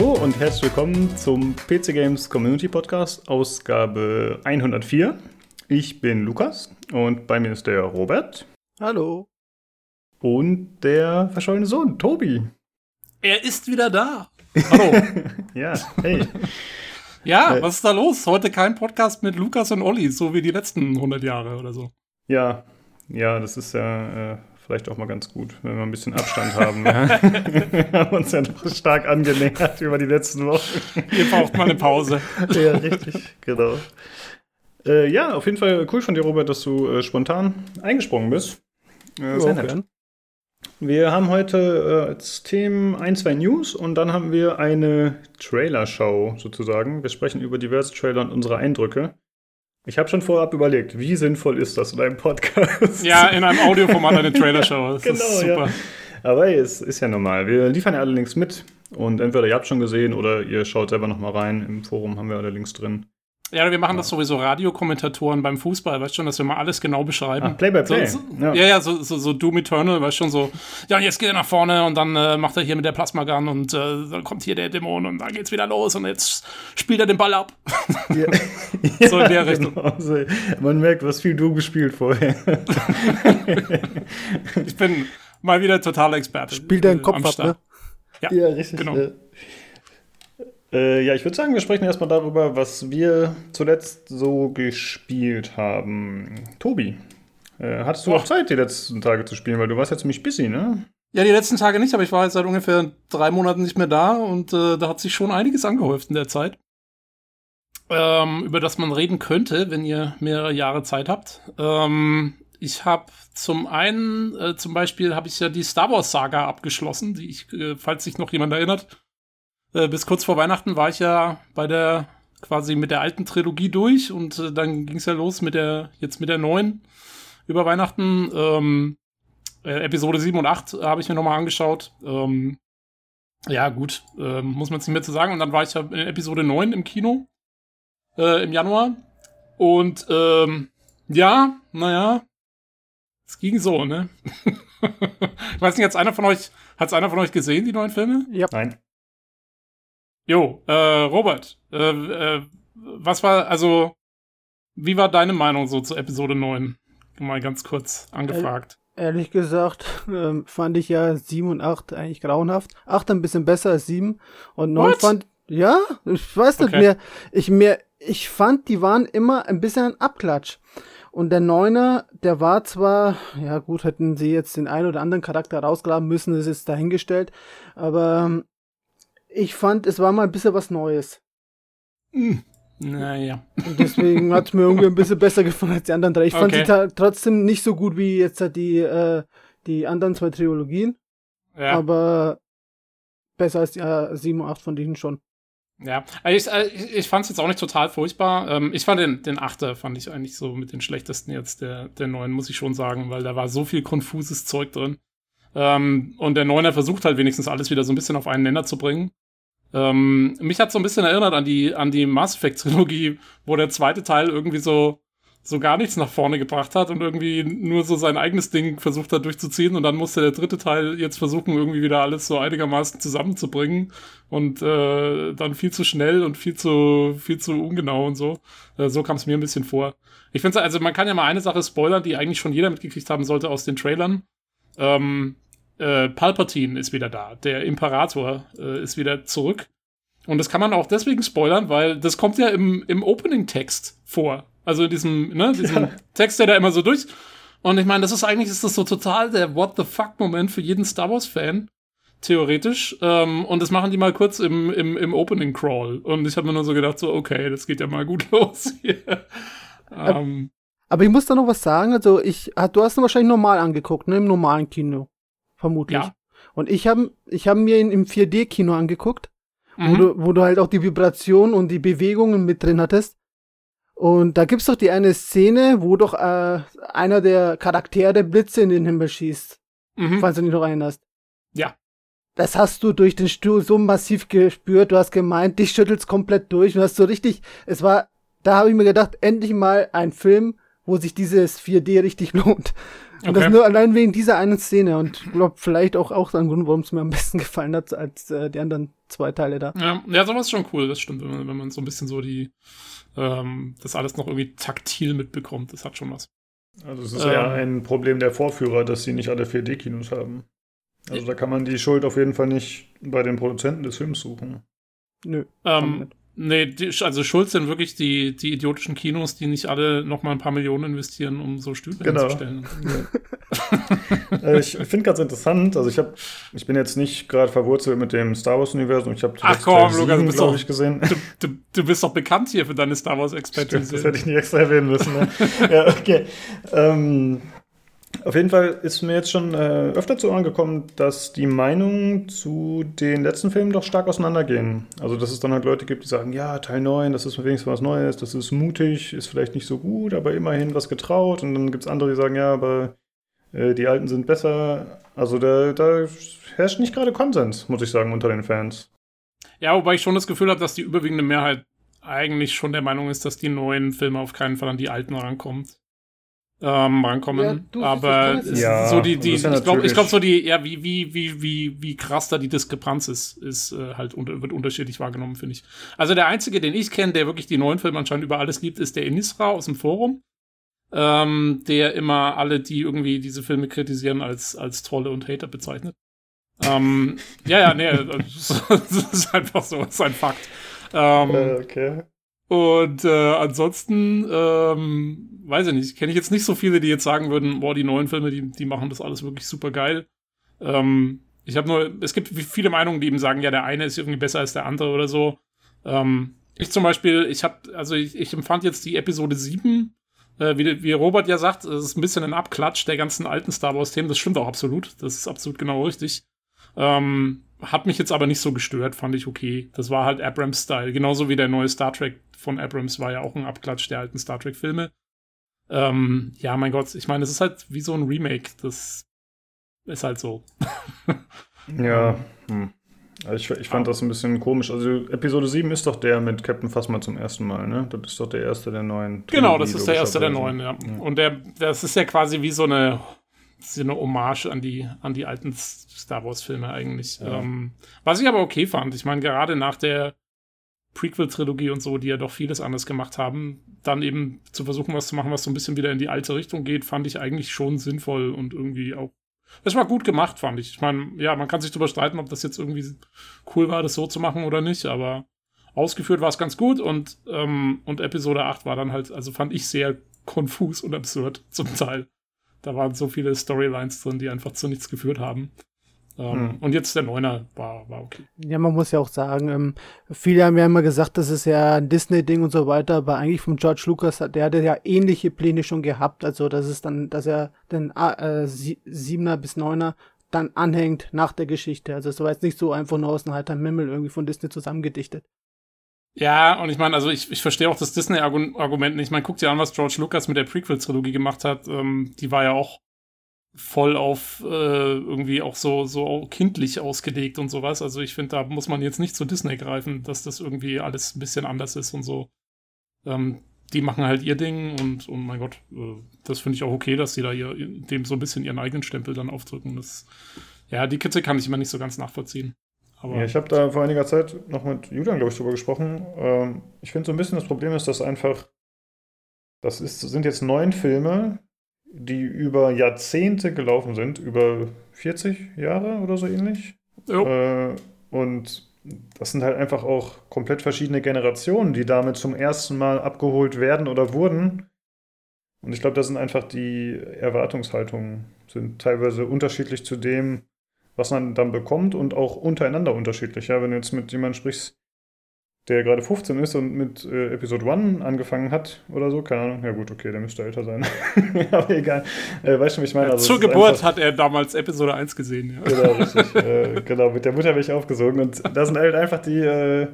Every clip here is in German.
Hallo und herzlich willkommen zum PC Games Community Podcast, Ausgabe 104. Ich bin Lukas und bei mir ist der Robert. Hallo. Und der verschollene Sohn, Tobi. Er ist wieder da. Hallo. ja, hey. ja, äh, was ist da los? Heute kein Podcast mit Lukas und Olli, so wie die letzten 100 Jahre oder so. Ja, ja, das ist ja äh, vielleicht auch mal ganz gut, wenn wir ein bisschen Abstand haben. ja. wir haben uns ja doch stark angenähert über die letzten Wochen. Ihr braucht mal eine Pause. ja, richtig, genau. Äh, ja, auf jeden Fall cool von dir, Robert, dass du äh, spontan eingesprungen bist. Äh, sehr nett. Wir haben heute äh, als Themen ein, zwei News und dann haben wir eine Trailer-Show sozusagen. Wir sprechen über diverse Trailer und unsere Eindrücke. Ich habe schon vorab überlegt, wie sinnvoll ist das in einem Podcast? Ja, in einem Audioformat eine Trailer-Show. Das genau, ist super. Ja. Aber hey, es ist ja normal. Wir liefern ja alle Links mit und entweder ihr habt schon gesehen oder ihr schaut selber nochmal rein. Im Forum haben wir alle Links drin. Ja, wir machen das sowieso Radiokommentatoren beim Fußball, weißt schon, dass wir mal alles genau beschreiben. Ach, Play by Play. So, so, ja. ja, ja, so, so, so Doom Eternal, weißt schon, so, ja, und jetzt geht er nach vorne und dann äh, macht er hier mit der Plasmagun und äh, dann kommt hier der Dämon und dann geht's wieder los und jetzt spielt er den Ball ab. Ja. so in der Richtung. Genau. Also, man merkt, was viel du gespielt vorher. ich bin mal wieder totaler Experte. Spielt deinen Kopf ab, ne? Ja, ja richtig. Genau. Ja. Äh, ja, ich würde sagen, wir sprechen erstmal darüber, was wir zuletzt so gespielt haben. Tobi, äh, hattest du oh. auch Zeit, die letzten Tage zu spielen, weil du warst ja ziemlich busy, ne? Ja, die letzten Tage nicht, aber ich war jetzt seit ungefähr drei Monaten nicht mehr da und äh, da hat sich schon einiges angehäuft in der Zeit. Ähm, über das man reden könnte, wenn ihr mehrere Jahre Zeit habt. Ähm, ich habe zum einen, äh, zum Beispiel, habe ich ja die Star Wars Saga abgeschlossen, die ich, äh, falls sich noch jemand erinnert, äh, bis kurz vor Weihnachten war ich ja bei der quasi mit der alten Trilogie durch und äh, dann ging es ja los mit der, jetzt mit der neuen über Weihnachten. Ähm, äh, Episode 7 und 8 habe ich mir nochmal angeschaut. Ähm, ja, gut, äh, muss man jetzt nicht mehr zu sagen. Und dann war ich ja in Episode 9 im Kino äh, im Januar. Und ähm, ja, naja, es ging so, ne? ich weiß nicht, hat einer von euch, hat's einer von euch gesehen, die neuen Filme? Ja. Nein. Jo, äh, Robert, äh, äh, was war, also, wie war deine Meinung so zu Episode 9? Mal ganz kurz angefragt. Ehrlich gesagt, ähm, fand ich ja 7 und 8 eigentlich grauenhaft. 8 ein bisschen besser als 7 und 9 What? fand, ja, ich weiß nicht okay. mehr, ich mehr, ich fand, die waren immer ein bisschen ein Abklatsch. Und der Neuner, der war zwar, ja gut, hätten sie jetzt den einen oder anderen Charakter rausgraben müssen, das ist dahingestellt, aber ähm, ich fand, es war mal ein bisschen was Neues. Hm. Naja. Und deswegen hat es mir irgendwie ein bisschen besser gefallen als die anderen drei. Ich fand okay. sie trotzdem nicht so gut wie jetzt die, äh, die anderen zwei Trilogien. Ja. Aber besser als die äh, 7 und 8 von denen schon. Ja, ich, äh, ich, ich fand es jetzt auch nicht total furchtbar. Ähm, ich fand den, den Achter, fand ich eigentlich so mit den schlechtesten jetzt der, der neuen, muss ich schon sagen, weil da war so viel konfuses Zeug drin. Ähm, und der Neuner versucht halt wenigstens alles wieder so ein bisschen auf einen Nenner zu bringen. Ähm, mich hat so ein bisschen erinnert an die, an die Mass Effect Trilogie, wo der zweite Teil irgendwie so, so gar nichts nach vorne gebracht hat und irgendwie nur so sein eigenes Ding versucht hat durchzuziehen und dann musste der dritte Teil jetzt versuchen, irgendwie wieder alles so einigermaßen zusammenzubringen und äh, dann viel zu schnell und viel zu, viel zu ungenau und so. Äh, so kam es mir ein bisschen vor. Ich finde also man kann ja mal eine Sache spoilern, die eigentlich schon jeder mitgekriegt haben sollte aus den Trailern. Ähm, äh, Palpatine ist wieder da. Der Imperator äh, ist wieder zurück. Und das kann man auch deswegen spoilern, weil das kommt ja im, im Opening-Text vor. Also in diesem, ne, diesem ja. Text, der da immer so durch. Und ich meine, das ist eigentlich ist das so total der What the fuck-Moment für jeden Star Wars-Fan. Theoretisch. Ähm, und das machen die mal kurz im, im, im Opening Crawl. Und ich habe mir nur so gedacht, so, okay, das geht ja mal gut los hier. ähm, aber ich muss da noch was sagen. Also, ich, ah, du hast ihn wahrscheinlich normal angeguckt, ne? Im normalen Kino. Vermutlich. Ja. Und ich habe ich hab mir ihn im 4D-Kino angeguckt, mhm. wo, du, wo du halt auch die Vibration und die Bewegungen mit drin hattest. Und da gibt's doch die eine Szene, wo doch äh, einer der Charaktere Blitze in den Himmel schießt. Mhm. Falls du dich noch erinnerst. Ja. Das hast du durch den Stuhl so massiv gespürt. Du hast gemeint, dich schüttelt's komplett durch. Du hast so richtig, es war, da habe ich mir gedacht, endlich mal ein Film, wo sich dieses 4D richtig lohnt. Und das nur allein wegen dieser einen Szene und ich glaube vielleicht auch, auch ein Grund, warum es mir am besten gefallen hat, als äh, die anderen zwei Teile da. Ja, ja sowas ist schon cool, das stimmt, wenn man, wenn man so ein bisschen so die, ähm, das alles noch irgendwie taktil mitbekommt, das hat schon was. Also es ist ähm, eher ein Problem der Vorführer, dass sie nicht alle 4D-Kinos haben. Also da kann man die Schuld auf jeden Fall nicht bei den Produzenten des Films suchen. Nö. Ähm, Nee, die, also schuld sind wirklich die, die idiotischen Kinos, die nicht alle noch mal ein paar Millionen investieren, um so Stühle genau. hinzustellen. äh, ich finde ganz interessant, also ich habe, ich bin jetzt nicht gerade verwurzelt mit dem Star Wars Universum. Ich habe Ach komm, Lukas, du bist doch, ich gesehen. Du, du, du, bist doch bekannt hier für deine Star Wars Expertise. Das hätte ich nicht extra erwähnen müssen. Ne? ja, okay. Ähm, auf jeden Fall ist mir jetzt schon äh, öfter zu Ohren gekommen, dass die Meinungen zu den letzten Filmen doch stark auseinandergehen. Also, dass es dann halt Leute gibt, die sagen, ja, Teil 9, das ist wenigstens was Neues, das ist mutig, ist vielleicht nicht so gut, aber immerhin was getraut. Und dann gibt es andere, die sagen, ja, aber äh, die alten sind besser. Also, da, da herrscht nicht gerade Konsens, muss ich sagen, unter den Fans. Ja, wobei ich schon das Gefühl habe, dass die überwiegende Mehrheit eigentlich schon der Meinung ist, dass die neuen Filme auf keinen Fall an die alten rankommt ähm, rankommen. Ja, du, aber ja, so die, die, ja ich glaube, ich glaube so die, ja, wie, wie, wie, wie, wie krass da die Diskrepanz ist, ist äh, halt unter, wird unterschiedlich wahrgenommen, finde ich. Also der einzige, den ich kenne, der wirklich die neuen Filme anscheinend über alles liebt, ist der Inisra aus dem Forum. Ähm, der immer alle, die irgendwie diese Filme kritisieren, als, als Trolle und Hater bezeichnet. ähm, ja, ja, nee, das ist einfach so, das ist ein Fakt. Ähm, äh, okay. Und äh, ansonsten, ähm, weiß ich nicht, kenne ich jetzt nicht so viele, die jetzt sagen würden, boah, die neuen Filme, die, die machen das alles wirklich super geil. Ähm, ich habe nur, es gibt viele Meinungen, die eben sagen, ja, der eine ist irgendwie besser als der andere oder so. Ähm, ich zum Beispiel, ich habe, also ich, ich, empfand jetzt die Episode 7, äh, wie, wie Robert ja sagt, es ist ein bisschen ein Abklatsch der ganzen alten Star Wars-Themen. Das stimmt auch absolut. Das ist absolut genau richtig. Ähm, hat mich jetzt aber nicht so gestört, fand ich okay. Das war halt Abrams-Style. Genauso wie der neue Star Trek von Abrams war ja auch ein Abklatsch der alten Star Trek-Filme. Ähm, ja, mein Gott, ich meine, es ist halt wie so ein Remake. Das ist halt so. ja, hm. Also ich, ich fand das ein bisschen komisch. Also Episode 7 ist doch der mit Captain Phasma zum ersten Mal, ne? Das ist doch der erste der neuen. Genau, das ist der erste der neuen, ja. ja. Und der, das ist ja quasi wie so eine, so eine Hommage an die, an die alten Star Wars-Filme eigentlich. Ja. Ähm, was ich aber okay fand. Ich meine, gerade nach der Prequel-Trilogie und so, die ja doch vieles anders gemacht haben, dann eben zu versuchen, was zu machen, was so ein bisschen wieder in die alte Richtung geht, fand ich eigentlich schon sinnvoll und irgendwie auch. Es war gut gemacht, fand ich. Ich meine, ja, man kann sich darüber streiten, ob das jetzt irgendwie cool war, das so zu machen oder nicht, aber ausgeführt war es ganz gut und, ähm, und Episode 8 war dann halt, also fand ich sehr konfus und absurd zum Teil. Da waren so viele Storylines drin, die einfach zu nichts geführt haben. Ähm, hm. Und jetzt der Neuner war, war okay. Ja, man muss ja auch sagen, ähm, viele haben ja immer gesagt, das ist ja ein Disney-Ding und so weiter, aber eigentlich von George Lucas, der hatte ja ähnliche Pläne schon gehabt. Also, das ist dann, dass er den äh, Siebener bis Neuner dann anhängt nach der Geschichte. Also, es war jetzt nicht so einfach nur aus dem heiteren Mimmel irgendwie von Disney zusammengedichtet. Ja, und ich meine, also ich, ich verstehe auch das Disney-Argument nicht. Ich meine, guck dir an, was George Lucas mit der Prequel-Trilogie gemacht hat. Ähm, die war ja auch voll auf äh, irgendwie auch so, so kindlich ausgelegt und sowas. Also ich finde, da muss man jetzt nicht zu Disney greifen, dass das irgendwie alles ein bisschen anders ist und so. Ähm, die machen halt ihr Ding und, und mein Gott, äh, das finde ich auch okay, dass sie da ihr, dem so ein bisschen ihren eigenen Stempel dann aufdrücken. Das, ja, die Kritik kann ich immer nicht so ganz nachvollziehen. Aber ja, ich habe da vor einiger Zeit noch mit Julian, glaube ich, drüber gesprochen. Ähm, ich finde so ein bisschen das Problem ist, dass einfach, das ist, sind jetzt neun Filme, die über Jahrzehnte gelaufen sind, über 40 Jahre oder so ähnlich. Äh, und das sind halt einfach auch komplett verschiedene Generationen, die damit zum ersten Mal abgeholt werden oder wurden. Und ich glaube, da sind einfach die Erwartungshaltungen sind teilweise unterschiedlich zu dem, was man dann bekommt und auch untereinander unterschiedlich. Ja, wenn du jetzt mit jemandem sprichst, der gerade 15 ist und mit äh, Episode 1 angefangen hat oder so, keine Ahnung. Ja gut, okay, der müsste älter sein. Aber egal. Äh, weißt du, wie ich meine? Also, Zur Geburt einfach, hat er damals Episode 1 gesehen, ja. Genau, richtig. äh, genau, mit der Mutter bin ich aufgesogen. Und da sind halt einfach die, äh,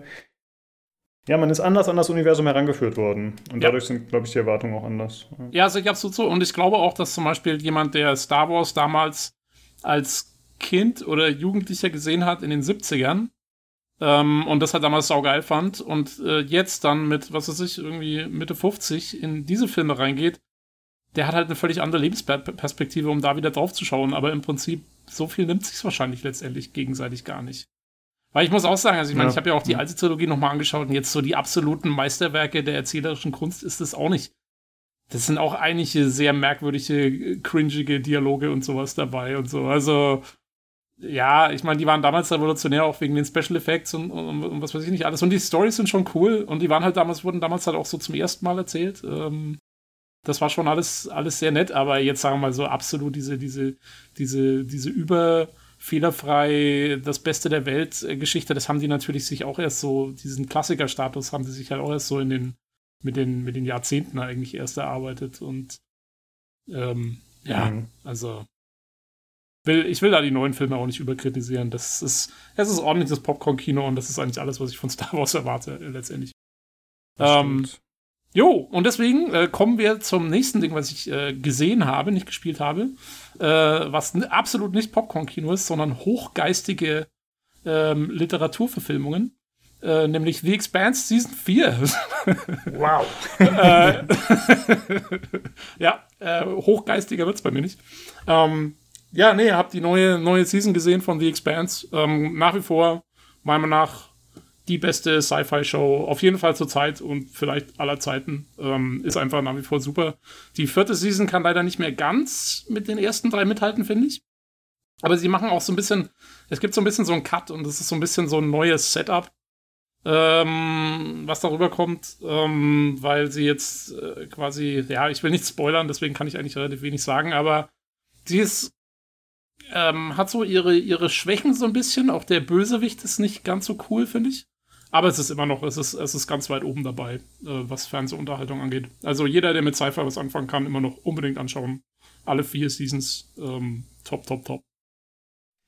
ja, man ist anders an das Universum herangeführt worden. Und ja. dadurch sind, glaube ich, die Erwartungen auch anders. Ja, also ich absolut so. Und ich glaube auch, dass zum Beispiel jemand, der Star Wars damals als Kind oder Jugendlicher gesehen hat in den 70ern, ähm, und das halt damals saugeil fand und äh, jetzt dann mit, was weiß ich, irgendwie Mitte 50 in diese Filme reingeht, der hat halt eine völlig andere Lebensperspektive, um da wieder drauf zu schauen. Aber im Prinzip, so viel nimmt sich wahrscheinlich letztendlich gegenseitig gar nicht. Weil ich muss auch sagen, also ich meine, ja. ich habe ja auch die alte Trilogie nochmal angeschaut und jetzt so die absoluten Meisterwerke der erzählerischen Kunst ist es auch nicht. Das sind auch einige sehr merkwürdige, cringige Dialoge und sowas dabei und so. Also, ja, ich meine, die waren damals revolutionär, auch wegen den Special Effects und, und, und, was weiß ich nicht alles. Und die Stories sind schon cool und die waren halt damals, wurden damals halt auch so zum ersten Mal erzählt. Ähm, das war schon alles, alles sehr nett, aber jetzt sagen wir mal so absolut diese, diese, diese, diese über fehlerfrei das Beste der Welt Geschichte, das haben die natürlich sich auch erst so, diesen Klassikerstatus haben sie sich halt auch erst so in den, mit den, mit den Jahrzehnten eigentlich erst erarbeitet und ähm, ja, mhm. also will, ich will da die neuen Filme auch nicht überkritisieren. Das ist, es ist ordentliches Popcorn-Kino und das ist eigentlich alles, was ich von Star Wars erwarte, äh, letztendlich. Ähm, jo, und deswegen äh, kommen wir zum nächsten Ding, was ich äh, gesehen habe, nicht gespielt habe, äh, was absolut nicht Popcorn-Kino ist, sondern hochgeistige ähm, Literaturverfilmungen. Äh, nämlich The Expanse Season 4. wow. äh, ja, äh, hochgeistiger es bei mir nicht. Ähm, ja, nee, hab die neue, neue Season gesehen von The Expanse. Ähm, nach wie vor, meiner Meinung nach, die beste Sci-Fi-Show, auf jeden Fall zur Zeit und vielleicht aller Zeiten. Ähm, ist einfach nach wie vor super. Die vierte Season kann leider nicht mehr ganz mit den ersten drei mithalten, finde ich. Aber sie machen auch so ein bisschen, es gibt so ein bisschen so einen Cut und es ist so ein bisschen so ein neues Setup, ähm, was darüber kommt, ähm, weil sie jetzt äh, quasi, ja, ich will nicht spoilern, deswegen kann ich eigentlich relativ wenig sagen, aber sie ist ähm, hat so ihre, ihre Schwächen so ein bisschen. Auch der Bösewicht ist nicht ganz so cool, finde ich. Aber es ist immer noch, es ist, es ist ganz weit oben dabei, äh, was Fernsehunterhaltung angeht. Also jeder, der mit Cypher was anfangen kann, immer noch unbedingt anschauen. Alle vier Seasons, ähm, top, top, top.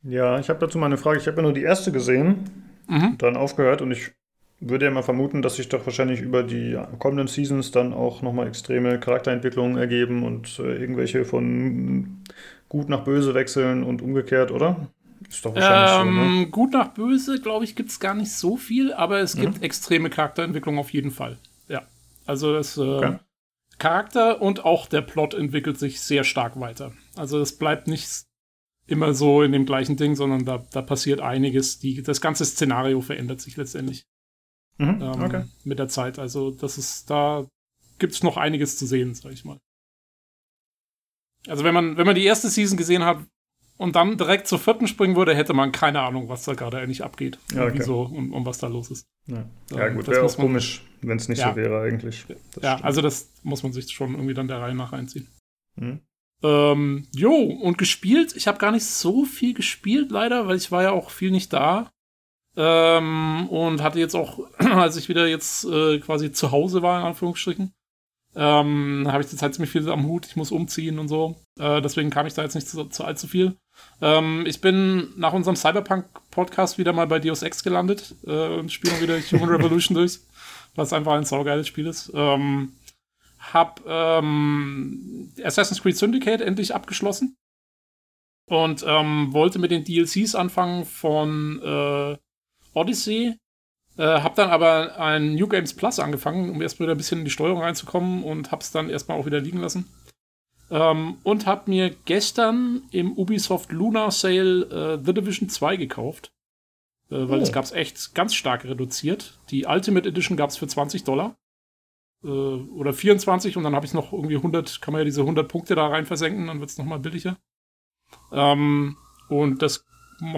Ja, ich habe dazu mal eine Frage. Ich habe ja nur die erste gesehen, mhm. dann aufgehört und ich würde ja mal vermuten, dass sich doch wahrscheinlich über die kommenden Seasons dann auch nochmal extreme Charakterentwicklungen ergeben und äh, irgendwelche von gut nach böse wechseln und umgekehrt, oder? Ist doch wahrscheinlich ähm, so, ne? Gut nach böse, glaube ich, gibt es gar nicht so viel, aber es gibt mhm. extreme Charakterentwicklung auf jeden Fall. Ja. Also das äh, okay. Charakter und auch der Plot entwickelt sich sehr stark weiter. Also es bleibt nicht immer so in dem gleichen Ding, sondern da, da passiert einiges. Die, das ganze Szenario verändert sich letztendlich. Mhm, ähm, okay. Mit der Zeit. Also das ist, da gibt es noch einiges zu sehen, sag ich mal. Also wenn man, wenn man die erste Season gesehen hat und dann direkt zur vierten springen würde, hätte man keine Ahnung, was da gerade eigentlich abgeht. Ja, okay. Wieso und, und, was da los ist. Ja, ja gut, wäre auch komisch, wenn es nicht ja. so wäre eigentlich. Das ja, stimmt. also das muss man sich schon irgendwie dann der Reihe nach einziehen. Mhm. Ähm, jo, und gespielt, ich habe gar nicht so viel gespielt, leider, weil ich war ja auch viel nicht da. Ähm, und hatte jetzt auch, als ich wieder jetzt äh, quasi zu Hause war, in Anführungsstrichen, ähm, habe ich zurzeit ziemlich viel am Hut. Ich muss umziehen und so. Äh, deswegen kam ich da jetzt nicht zu, zu allzu viel. Ähm, ich bin nach unserem Cyberpunk-Podcast wieder mal bei Deus Ex gelandet äh, und spiele wieder Human Revolution durch, was einfach ein saugeiles Spiel ist. Ähm, hab ähm, Assassin's Creed Syndicate endlich abgeschlossen und ähm, wollte mit den DLCs anfangen von äh, Odyssey äh, hab dann aber ein New Games Plus angefangen, um erstmal wieder ein bisschen in die Steuerung reinzukommen und hab's dann erstmal auch wieder liegen lassen. Ähm, und hab mir gestern im Ubisoft Lunar Sale äh, The Division 2 gekauft. Äh, weil oh. das gab's echt ganz stark reduziert. Die Ultimate Edition gab's für 20 Dollar. Äh, oder 24 und dann habe ich noch irgendwie 100, kann man ja diese 100 Punkte da rein versenken, dann wird's nochmal billiger. Ähm, und das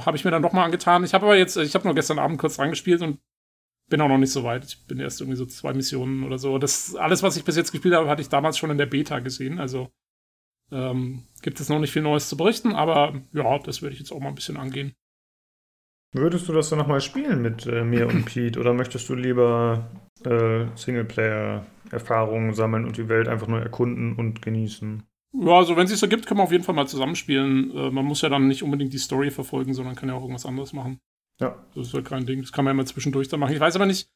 habe ich mir dann nochmal angetan. Ich habe aber jetzt, ich habe nur gestern Abend kurz reingespielt und bin auch noch nicht so weit. Ich bin erst irgendwie so zwei Missionen oder so. Das alles, was ich bis jetzt gespielt habe, hatte ich damals schon in der Beta gesehen. Also ähm, gibt es noch nicht viel Neues zu berichten, aber ja, das werde ich jetzt auch mal ein bisschen angehen. Würdest du das dann nochmal spielen mit äh, mir und Pete oder möchtest du lieber äh, Singleplayer-Erfahrungen sammeln und die Welt einfach nur erkunden und genießen? Ja, also wenn es sich so gibt, kann man auf jeden Fall mal zusammenspielen. Äh, man muss ja dann nicht unbedingt die Story verfolgen, sondern kann ja auch irgendwas anderes machen. Ja. Das ist halt kein Ding. Das kann man ja mal zwischendurch dann machen. Ich weiß aber nicht,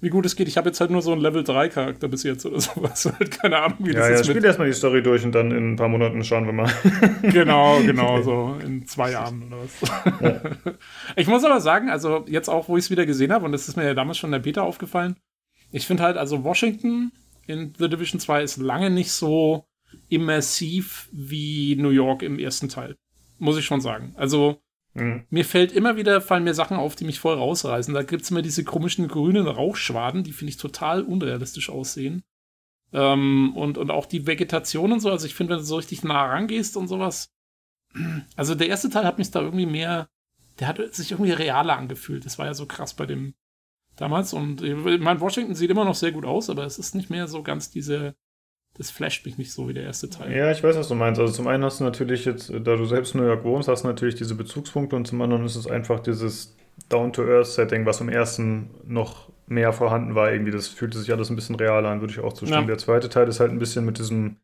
wie gut es geht. Ich habe jetzt halt nur so einen Level 3 Charakter bis jetzt oder sowas. halt keine Ahnung, wie ja, das ja, ist. Ja, spiel erstmal die Story durch und dann in ein paar Monaten schauen wir mal. genau, genau, so in zwei Jahren oder was. Ja. Ich muss aber sagen, also jetzt auch, wo ich es wieder gesehen habe, und das ist mir ja damals schon in der Beta aufgefallen, ich finde halt, also Washington in The Division 2 ist lange nicht so immersiv wie New York im ersten Teil. Muss ich schon sagen. Also, mhm. mir fällt immer wieder, fallen mir Sachen auf, die mich voll rausreißen. Da gibt es immer diese komischen grünen Rauchschwaden, die finde ich total unrealistisch aussehen. Ähm, und, und auch die Vegetation und so. Also, ich finde, wenn du so richtig nah rangehst und sowas. Also, der erste Teil hat mich da irgendwie mehr. Der hat sich irgendwie realer angefühlt. Das war ja so krass bei dem damals. Und ich meine, Washington sieht immer noch sehr gut aus, aber es ist nicht mehr so ganz diese das flasht mich nicht so wie der erste Teil. Ja, ich weiß, was du meinst. Also zum einen hast du natürlich jetzt, da du selbst in New York wohnst, hast du natürlich diese Bezugspunkte und zum anderen ist es einfach dieses Down-to-Earth-Setting, was im ersten noch mehr vorhanden war. Irgendwie, das fühlte sich alles ein bisschen realer an, würde ich auch zustimmen. Ja. Der zweite Teil ist halt ein bisschen mit diesem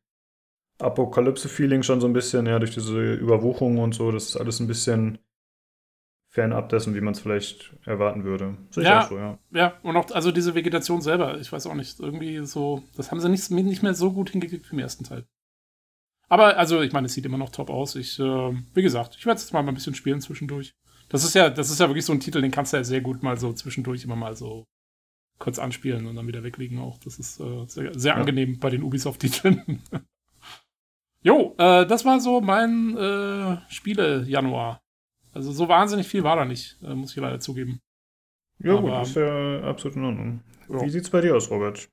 Apokalypse-Feeling schon so ein bisschen, ja, durch diese Überwuchung und so. Das ist alles ein bisschen fernab dessen, wie man es vielleicht erwarten würde. ja, so, ja. Ja, und auch also diese Vegetation selber, ich weiß auch nicht, irgendwie so, das haben sie nicht, nicht mehr so gut hingekriegt wie im ersten Teil. Aber, also, ich meine, es sieht immer noch top aus. Ich, äh, wie gesagt, ich werde es jetzt mal ein bisschen spielen zwischendurch. Das ist ja, das ist ja wirklich so ein Titel, den kannst du ja sehr gut mal so zwischendurch immer mal so kurz anspielen und dann wieder weglegen auch. Das ist äh, sehr, sehr ja. angenehm bei den Ubisoft-Titeln. jo, äh, das war so mein äh, Spiele-Januar. Also so wahnsinnig viel war da nicht, äh, muss ich leider zugeben. Ja, Aber, gut, ist ja absolut in Ordnung. Ja. Wie sieht's bei dir aus, Robert?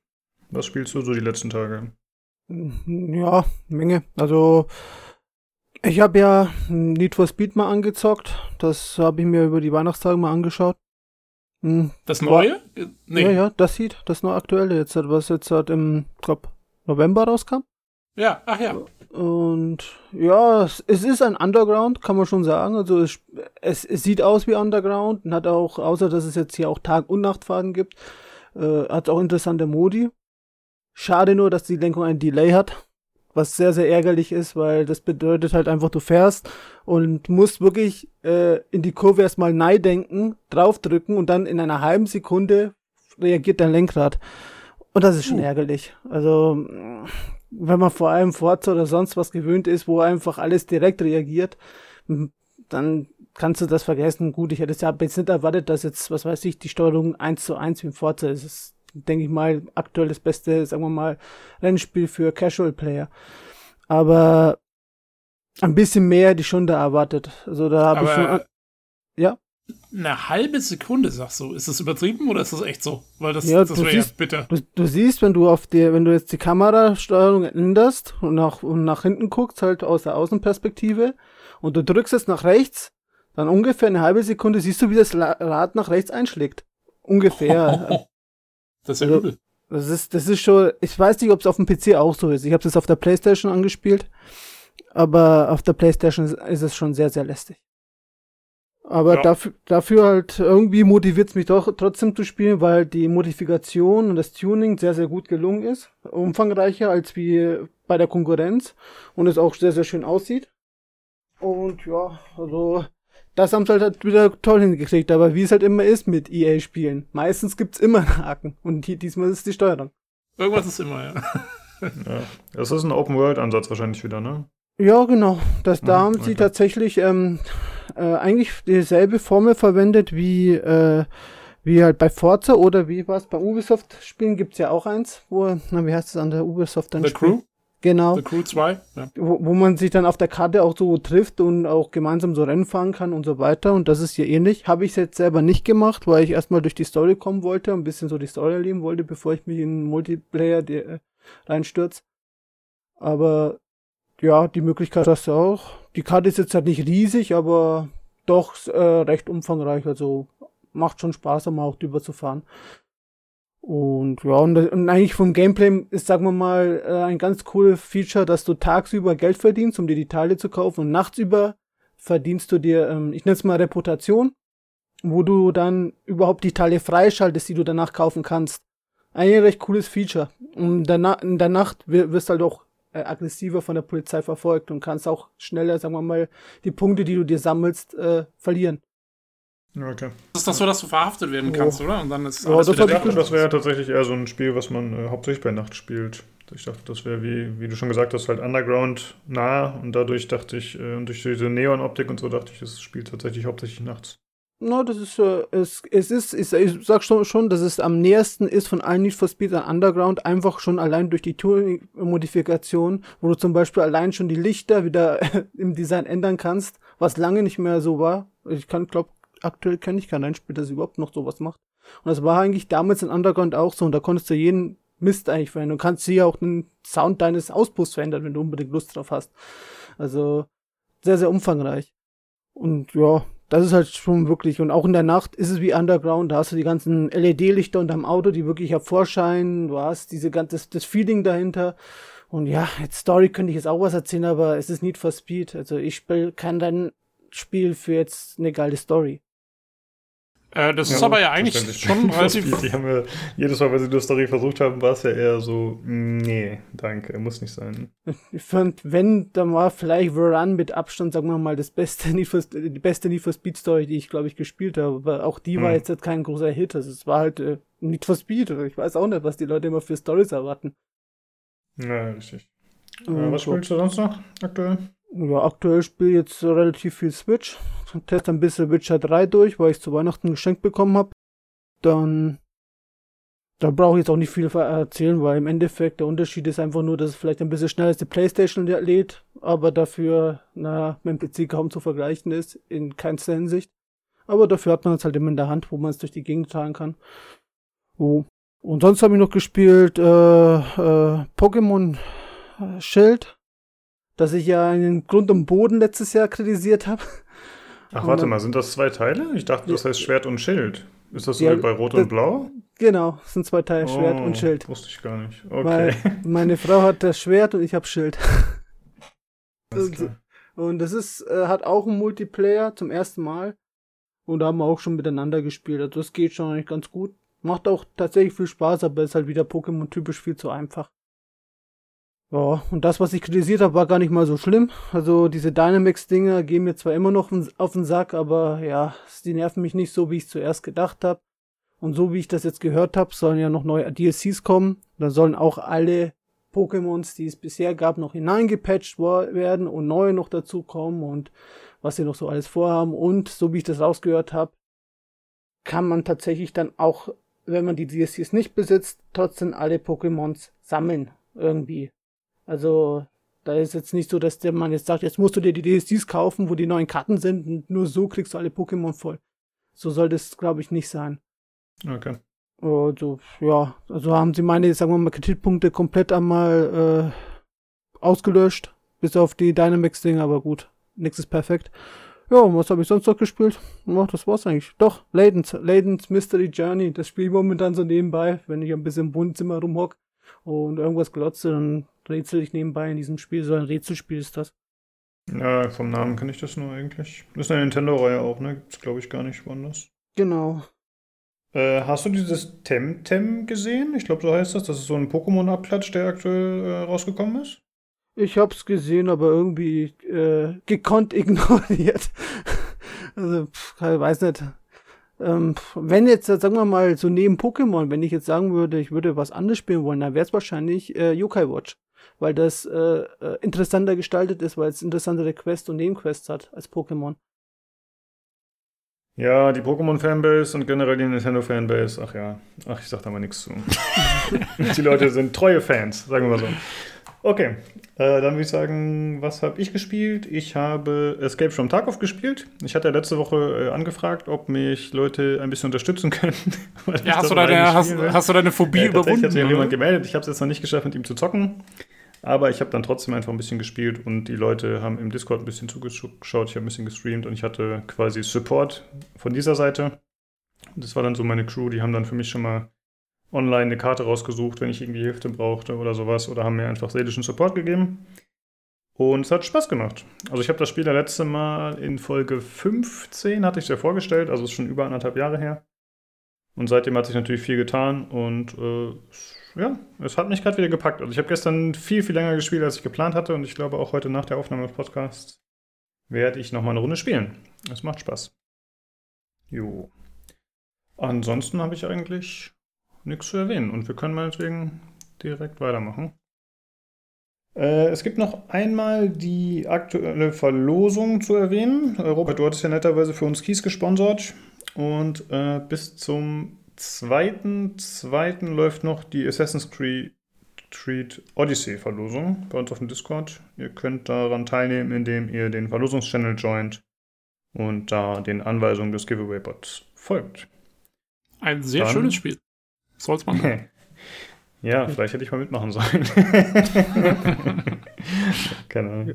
Was spielst du so die letzten Tage? Ja, Menge. Also ich habe ja Need for Speed mal angezockt. Das habe ich mir über die Weihnachtstage mal angeschaut. Hm, das neue? War, nee. Ja, ja, das sieht, das neue aktuelle jetzt, was jetzt halt im, glaub, November rauskam. Ja, ach ja. Und ja, es, es, ist ein Underground, kann man schon sagen. Also es, es, es, sieht aus wie Underground und hat auch, außer dass es jetzt hier auch Tag- und Nachtfaden gibt, äh, hat auch interessante Modi. Schade nur, dass die Lenkung ein Delay hat, was sehr, sehr ärgerlich ist, weil das bedeutet halt einfach, du fährst und musst wirklich äh, in die Kurve erstmal neu denken, draufdrücken und dann in einer halben Sekunde reagiert dein Lenkrad. Und das ist schon ärgerlich. Also wenn man vor allem Forza oder sonst was gewöhnt ist, wo einfach alles direkt reagiert, dann kannst du das vergessen. Gut, ich hätte es ja jetzt nicht erwartet, dass jetzt, was weiß ich, die Steuerung eins zu eins wie im Forza ist. Das ist, denke ich mal, aktuell das beste, sagen wir mal, Rennspiel für Casual Player. Aber ein bisschen mehr hätte ich schon da erwartet. Also da habe ich schon. Ja eine halbe Sekunde, sagst du. Ist das übertrieben oder ist das echt so? Weil das, ja, das wäre ja bitter. Du, du, siehst, wenn du auf dir, wenn du jetzt die Kamerasteuerung änderst und nach, und nach hinten guckst, halt aus der Außenperspektive und du drückst es nach rechts, dann ungefähr eine halbe Sekunde siehst du, wie das Rad nach rechts einschlägt. Ungefähr. das ist ja also, übel. Das ist, das ist schon, ich weiß nicht, ob es auf dem PC auch so ist. Ich habe es auf der Playstation angespielt, aber auf der Playstation ist es schon sehr, sehr lästig. Aber ja. dafür, dafür halt irgendwie motiviert es mich doch trotzdem zu spielen, weil die Modifikation und das Tuning sehr, sehr gut gelungen ist. Umfangreicher als wie bei der Konkurrenz und es auch sehr, sehr schön aussieht. Und ja, also das haben sie halt wieder toll hingekriegt, aber wie es halt immer ist mit EA-Spielen. Meistens gibt's immer einen Haken und hier, diesmal ist die Steuerung. Irgendwas ist immer, ja. ja. Das ist ein Open-World-Ansatz wahrscheinlich wieder, ne? Ja, genau. Das, da haben sie tatsächlich ähm, äh, eigentlich dieselbe Formel verwendet wie, äh, wie halt bei Forza oder wie war es bei Ubisoft-Spielen gibt es ja auch eins, wo, na, wie heißt es an der Ubisoft dann? The Crew? Genau. The Crew 2, ja. Wo, wo man sich dann auf der Karte auch so trifft und auch gemeinsam so Rennen fahren kann und so weiter. Und das ist hier ähnlich. Habe ich jetzt selber nicht gemacht, weil ich erstmal durch die Story kommen wollte, ein bisschen so die Story erleben wollte, bevor ich mich in Multiplayer äh, reinstürze. Aber ja, die Möglichkeit hast du auch. Die Karte ist jetzt halt nicht riesig, aber doch äh, recht umfangreich. Also macht schon Spaß, um auch drüber zu fahren. Und ja, und, und, eigentlich vom Gameplay ist, sagen wir mal, äh, ein ganz cooles Feature, dass du tagsüber Geld verdienst, um dir die Teile zu kaufen und nachtsüber verdienst du dir, ähm, ich nenne es mal Reputation, wo du dann überhaupt die Teile freischaltest, die du danach kaufen kannst. Ein recht cooles Feature. Und danach, in der Nacht wirst du halt auch äh, aggressiver von der Polizei verfolgt und kannst auch schneller, sagen wir mal, die Punkte, die du dir sammelst, äh, verlieren. Okay. Das ist doch so, dass du verhaftet werden kannst, oh. oder? Und dann ist alles oh, das, dachte, das wäre ja tatsächlich eher so ein Spiel, was man äh, hauptsächlich bei Nacht spielt. Ich dachte, das wäre wie, wie du schon gesagt hast, halt Underground nah und dadurch dachte ich, äh, durch diese Neon-Optik und so dachte ich, es spielt tatsächlich hauptsächlich nachts. No, das ist, äh, es, es ist, ich, ich sag schon, schon, dass es am nächsten ist von allen Need for Speed an Underground, einfach schon allein durch die Tuning-Modifikation, wo du zum Beispiel allein schon die Lichter wieder im Design ändern kannst, was lange nicht mehr so war. Ich kann, glaub, aktuell kenne ich kein Spiel, das überhaupt noch sowas macht. Und das war eigentlich damals in Underground auch so, und da konntest du jeden Mist eigentlich verändern. Du kannst hier auch den Sound deines Auspuffs verändern, wenn du unbedingt Lust drauf hast. Also, sehr, sehr umfangreich. Und ja, das ist halt schon wirklich, und auch in der Nacht ist es wie Underground, da hast du die ganzen LED-Lichter unterm Auto, die wirklich hervorscheinen, du hast diese ganze, das Feeling dahinter. Und ja, jetzt Story könnte ich jetzt auch was erzählen, aber es ist Need for Speed. Also ich spiele kein dein Spiel für jetzt eine geile Story. Äh, das ja, ist aber ja eigentlich schon relativ. Die haben ja, jedes Mal, wenn sie die Story versucht haben, war es ja eher so, mm, nee, danke, muss nicht sein. Ich fand, wenn, dann war vielleicht The Run mit Abstand, sagen wir mal, das beste Need for, die beste Need for Speed Story, die ich, glaube ich, gespielt habe. Aber auch die hm. war jetzt kein großer Hit. Also es war halt äh, Need for Speed. Ich weiß auch nicht, was die Leute immer für Stories erwarten. Ja, richtig. Äh, was spielst du sonst noch aktuell? Ja, aktuell spiele ich jetzt relativ viel Switch. Teste ein bisschen Witcher 3 durch, weil ich zu Weihnachten geschenkt bekommen habe. Dann da brauche ich jetzt auch nicht viel erzählen, weil im Endeffekt der Unterschied ist einfach nur, dass es vielleicht ein bisschen schneller als die Playstation lädt, aber dafür, na, mit dem PC kaum zu vergleichen ist, in keinster Hinsicht. Aber dafür hat man es halt immer in der Hand, wo man es durch die Gegend tragen kann. Oh. Und sonst habe ich noch gespielt äh, äh, Pokémon Schild, das ich ja in Grund und Boden letztes Jahr kritisiert habe. Ach, warte mal, sind das zwei Teile? Ich dachte, das heißt Schwert und Schild. Ist das so ja, bei Rot und Blau? Genau, es sind zwei Teile, Schwert und oh, Schild. Wusste ich gar nicht. Okay. Weil meine Frau hat das Schwert und ich habe Schild. und, und das ist, äh, hat auch einen Multiplayer zum ersten Mal. Und da haben wir auch schon miteinander gespielt. Also das geht schon eigentlich ganz gut. Macht auch tatsächlich viel Spaß, aber ist halt wieder Pokémon-typisch viel zu einfach. Ja, und das, was ich kritisiert habe, war gar nicht mal so schlimm. Also diese Dynamax-Dinger gehen mir zwar immer noch auf den Sack, aber ja, die nerven mich nicht so, wie ich zuerst gedacht habe. Und so wie ich das jetzt gehört habe, sollen ja noch neue DLCs kommen. Da sollen auch alle Pokémons, die es bisher gab, noch hineingepatcht werden und neue noch dazu kommen und was sie noch so alles vorhaben. Und so wie ich das rausgehört habe, kann man tatsächlich dann auch, wenn man die DLCs nicht besitzt, trotzdem alle Pokémons sammeln irgendwie. Also, da ist jetzt nicht so, dass der Mann jetzt sagt, jetzt musst du dir die DSDs kaufen, wo die neuen Karten sind und nur so kriegst du alle Pokémon voll. So soll das, glaube ich, nicht sein. Okay. Also, ja, also haben sie meine, sagen wir mal, Kritikpunkte komplett einmal äh, ausgelöscht. Bis auf die Dynamax-Dinge, aber gut. Nix ist perfekt. Ja, und was habe ich sonst noch gespielt? Ja, das war's eigentlich. Doch, Ladens, Ladens Mystery Journey. Das spiele ich momentan so nebenbei, wenn ich ein bisschen im Wohnzimmer rumhock und irgendwas glotze, dann rätsel ich nebenbei in diesem Spiel. So ein Rätselspiel ist das. Ja, vom Namen kenne ich das nur eigentlich. Das ist eine Nintendo-Reihe auch, ne? Gibt's, glaube ich, gar nicht woanders. Genau. Äh, hast du dieses Temtem gesehen? Ich glaube, so heißt das. Das ist so ein Pokémon-Abklatsch, der aktuell äh, rausgekommen ist. Ich hab's gesehen, aber irgendwie äh, gekonnt ignoriert. also, pff, ich weiß nicht. Ähm, wenn jetzt, sagen wir mal, so neben Pokémon, wenn ich jetzt sagen würde, ich würde was anderes spielen wollen, dann wäre es wahrscheinlich äh, Yokai Watch. Weil das äh, äh, interessanter gestaltet ist, weil es interessantere Quests und Nebenquests hat als Pokémon. Ja, die Pokémon-Fanbase und generell die Nintendo-Fanbase, ach ja, ach, ich sag da mal nichts zu. die Leute sind treue Fans, sagen wir mal so. Okay, äh, dann würde ich sagen, was habe ich gespielt? Ich habe Escape from Tarkov gespielt. Ich hatte letzte Woche äh, angefragt, ob mich Leute ein bisschen unterstützen können. ja, hast du, deine, hast, hast, du deine Phobie äh, überwunden? hat sich jemand gemeldet. Ich habe es jetzt noch nicht geschafft, mit ihm zu zocken. Aber ich habe dann trotzdem einfach ein bisschen gespielt und die Leute haben im Discord ein bisschen zugeschaut. Ich habe ein bisschen gestreamt und ich hatte quasi Support von dieser Seite. Das war dann so meine Crew, die haben dann für mich schon mal online eine Karte rausgesucht, wenn ich irgendwie Hilfe brauchte oder sowas, oder haben mir einfach seelischen Support gegeben. Und es hat Spaß gemacht. Also ich habe das Spiel das letzte Mal in Folge 15, hatte ich es ja vorgestellt, also ist schon über anderthalb Jahre her. Und seitdem hat sich natürlich viel getan und äh, ja, es hat mich gerade wieder gepackt. Also ich habe gestern viel, viel länger gespielt, als ich geplant hatte und ich glaube auch heute nach der Aufnahme des Podcasts werde ich nochmal eine Runde spielen. Es macht Spaß. Jo. Ansonsten habe ich eigentlich nichts zu erwähnen. Und wir können meinetwegen direkt weitermachen. Äh, es gibt noch einmal die aktuelle Verlosung zu erwähnen. Äh, Robert, du hattest ja netterweise für uns Kies gesponsert. Und äh, bis zum 2.2. läuft noch die Assassin's Creed Odyssey Verlosung bei uns auf dem Discord. Ihr könnt daran teilnehmen, indem ihr den Verlosungschannel joint und da den Anweisungen des Giveaway-Bots folgt. Ein sehr Dann, schönes Spiel. Soll's man. ja, vielleicht hätte ich mal mitmachen sollen. Keine Ahnung.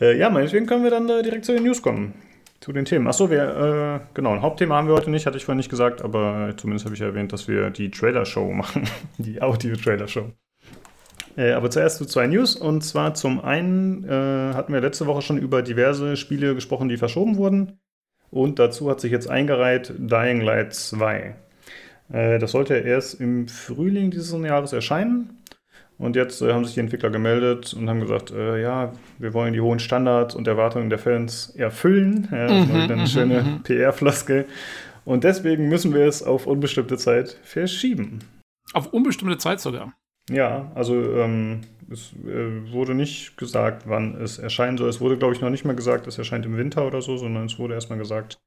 Äh, ja, meinetwegen können wir dann direkt zu den News kommen. Zu den Themen. Achso, wir, äh, genau, ein Hauptthema haben wir heute nicht, hatte ich vorhin nicht gesagt, aber zumindest habe ich erwähnt, dass wir die Trailer-Show machen. die Audio-Trailer-Show. Äh, aber zuerst zu zwei News. Und zwar zum einen äh, hatten wir letzte Woche schon über diverse Spiele gesprochen, die verschoben wurden. Und dazu hat sich jetzt eingereiht Dying Light 2. Äh, das sollte erst im Frühling dieses Jahres erscheinen. Und jetzt äh, haben sich die Entwickler gemeldet und haben gesagt, äh, ja, wir wollen die hohen Standards und Erwartungen der Fans erfüllen. Ja, das mhm, eine mhm, schöne mhm. PR-Floskel. Und deswegen müssen wir es auf unbestimmte Zeit verschieben. Auf unbestimmte Zeit sogar? Ja, also ähm, es äh, wurde nicht gesagt, wann es erscheinen soll. Es wurde, glaube ich, noch nicht mal gesagt, es erscheint im Winter oder so, sondern es wurde erstmal gesagt,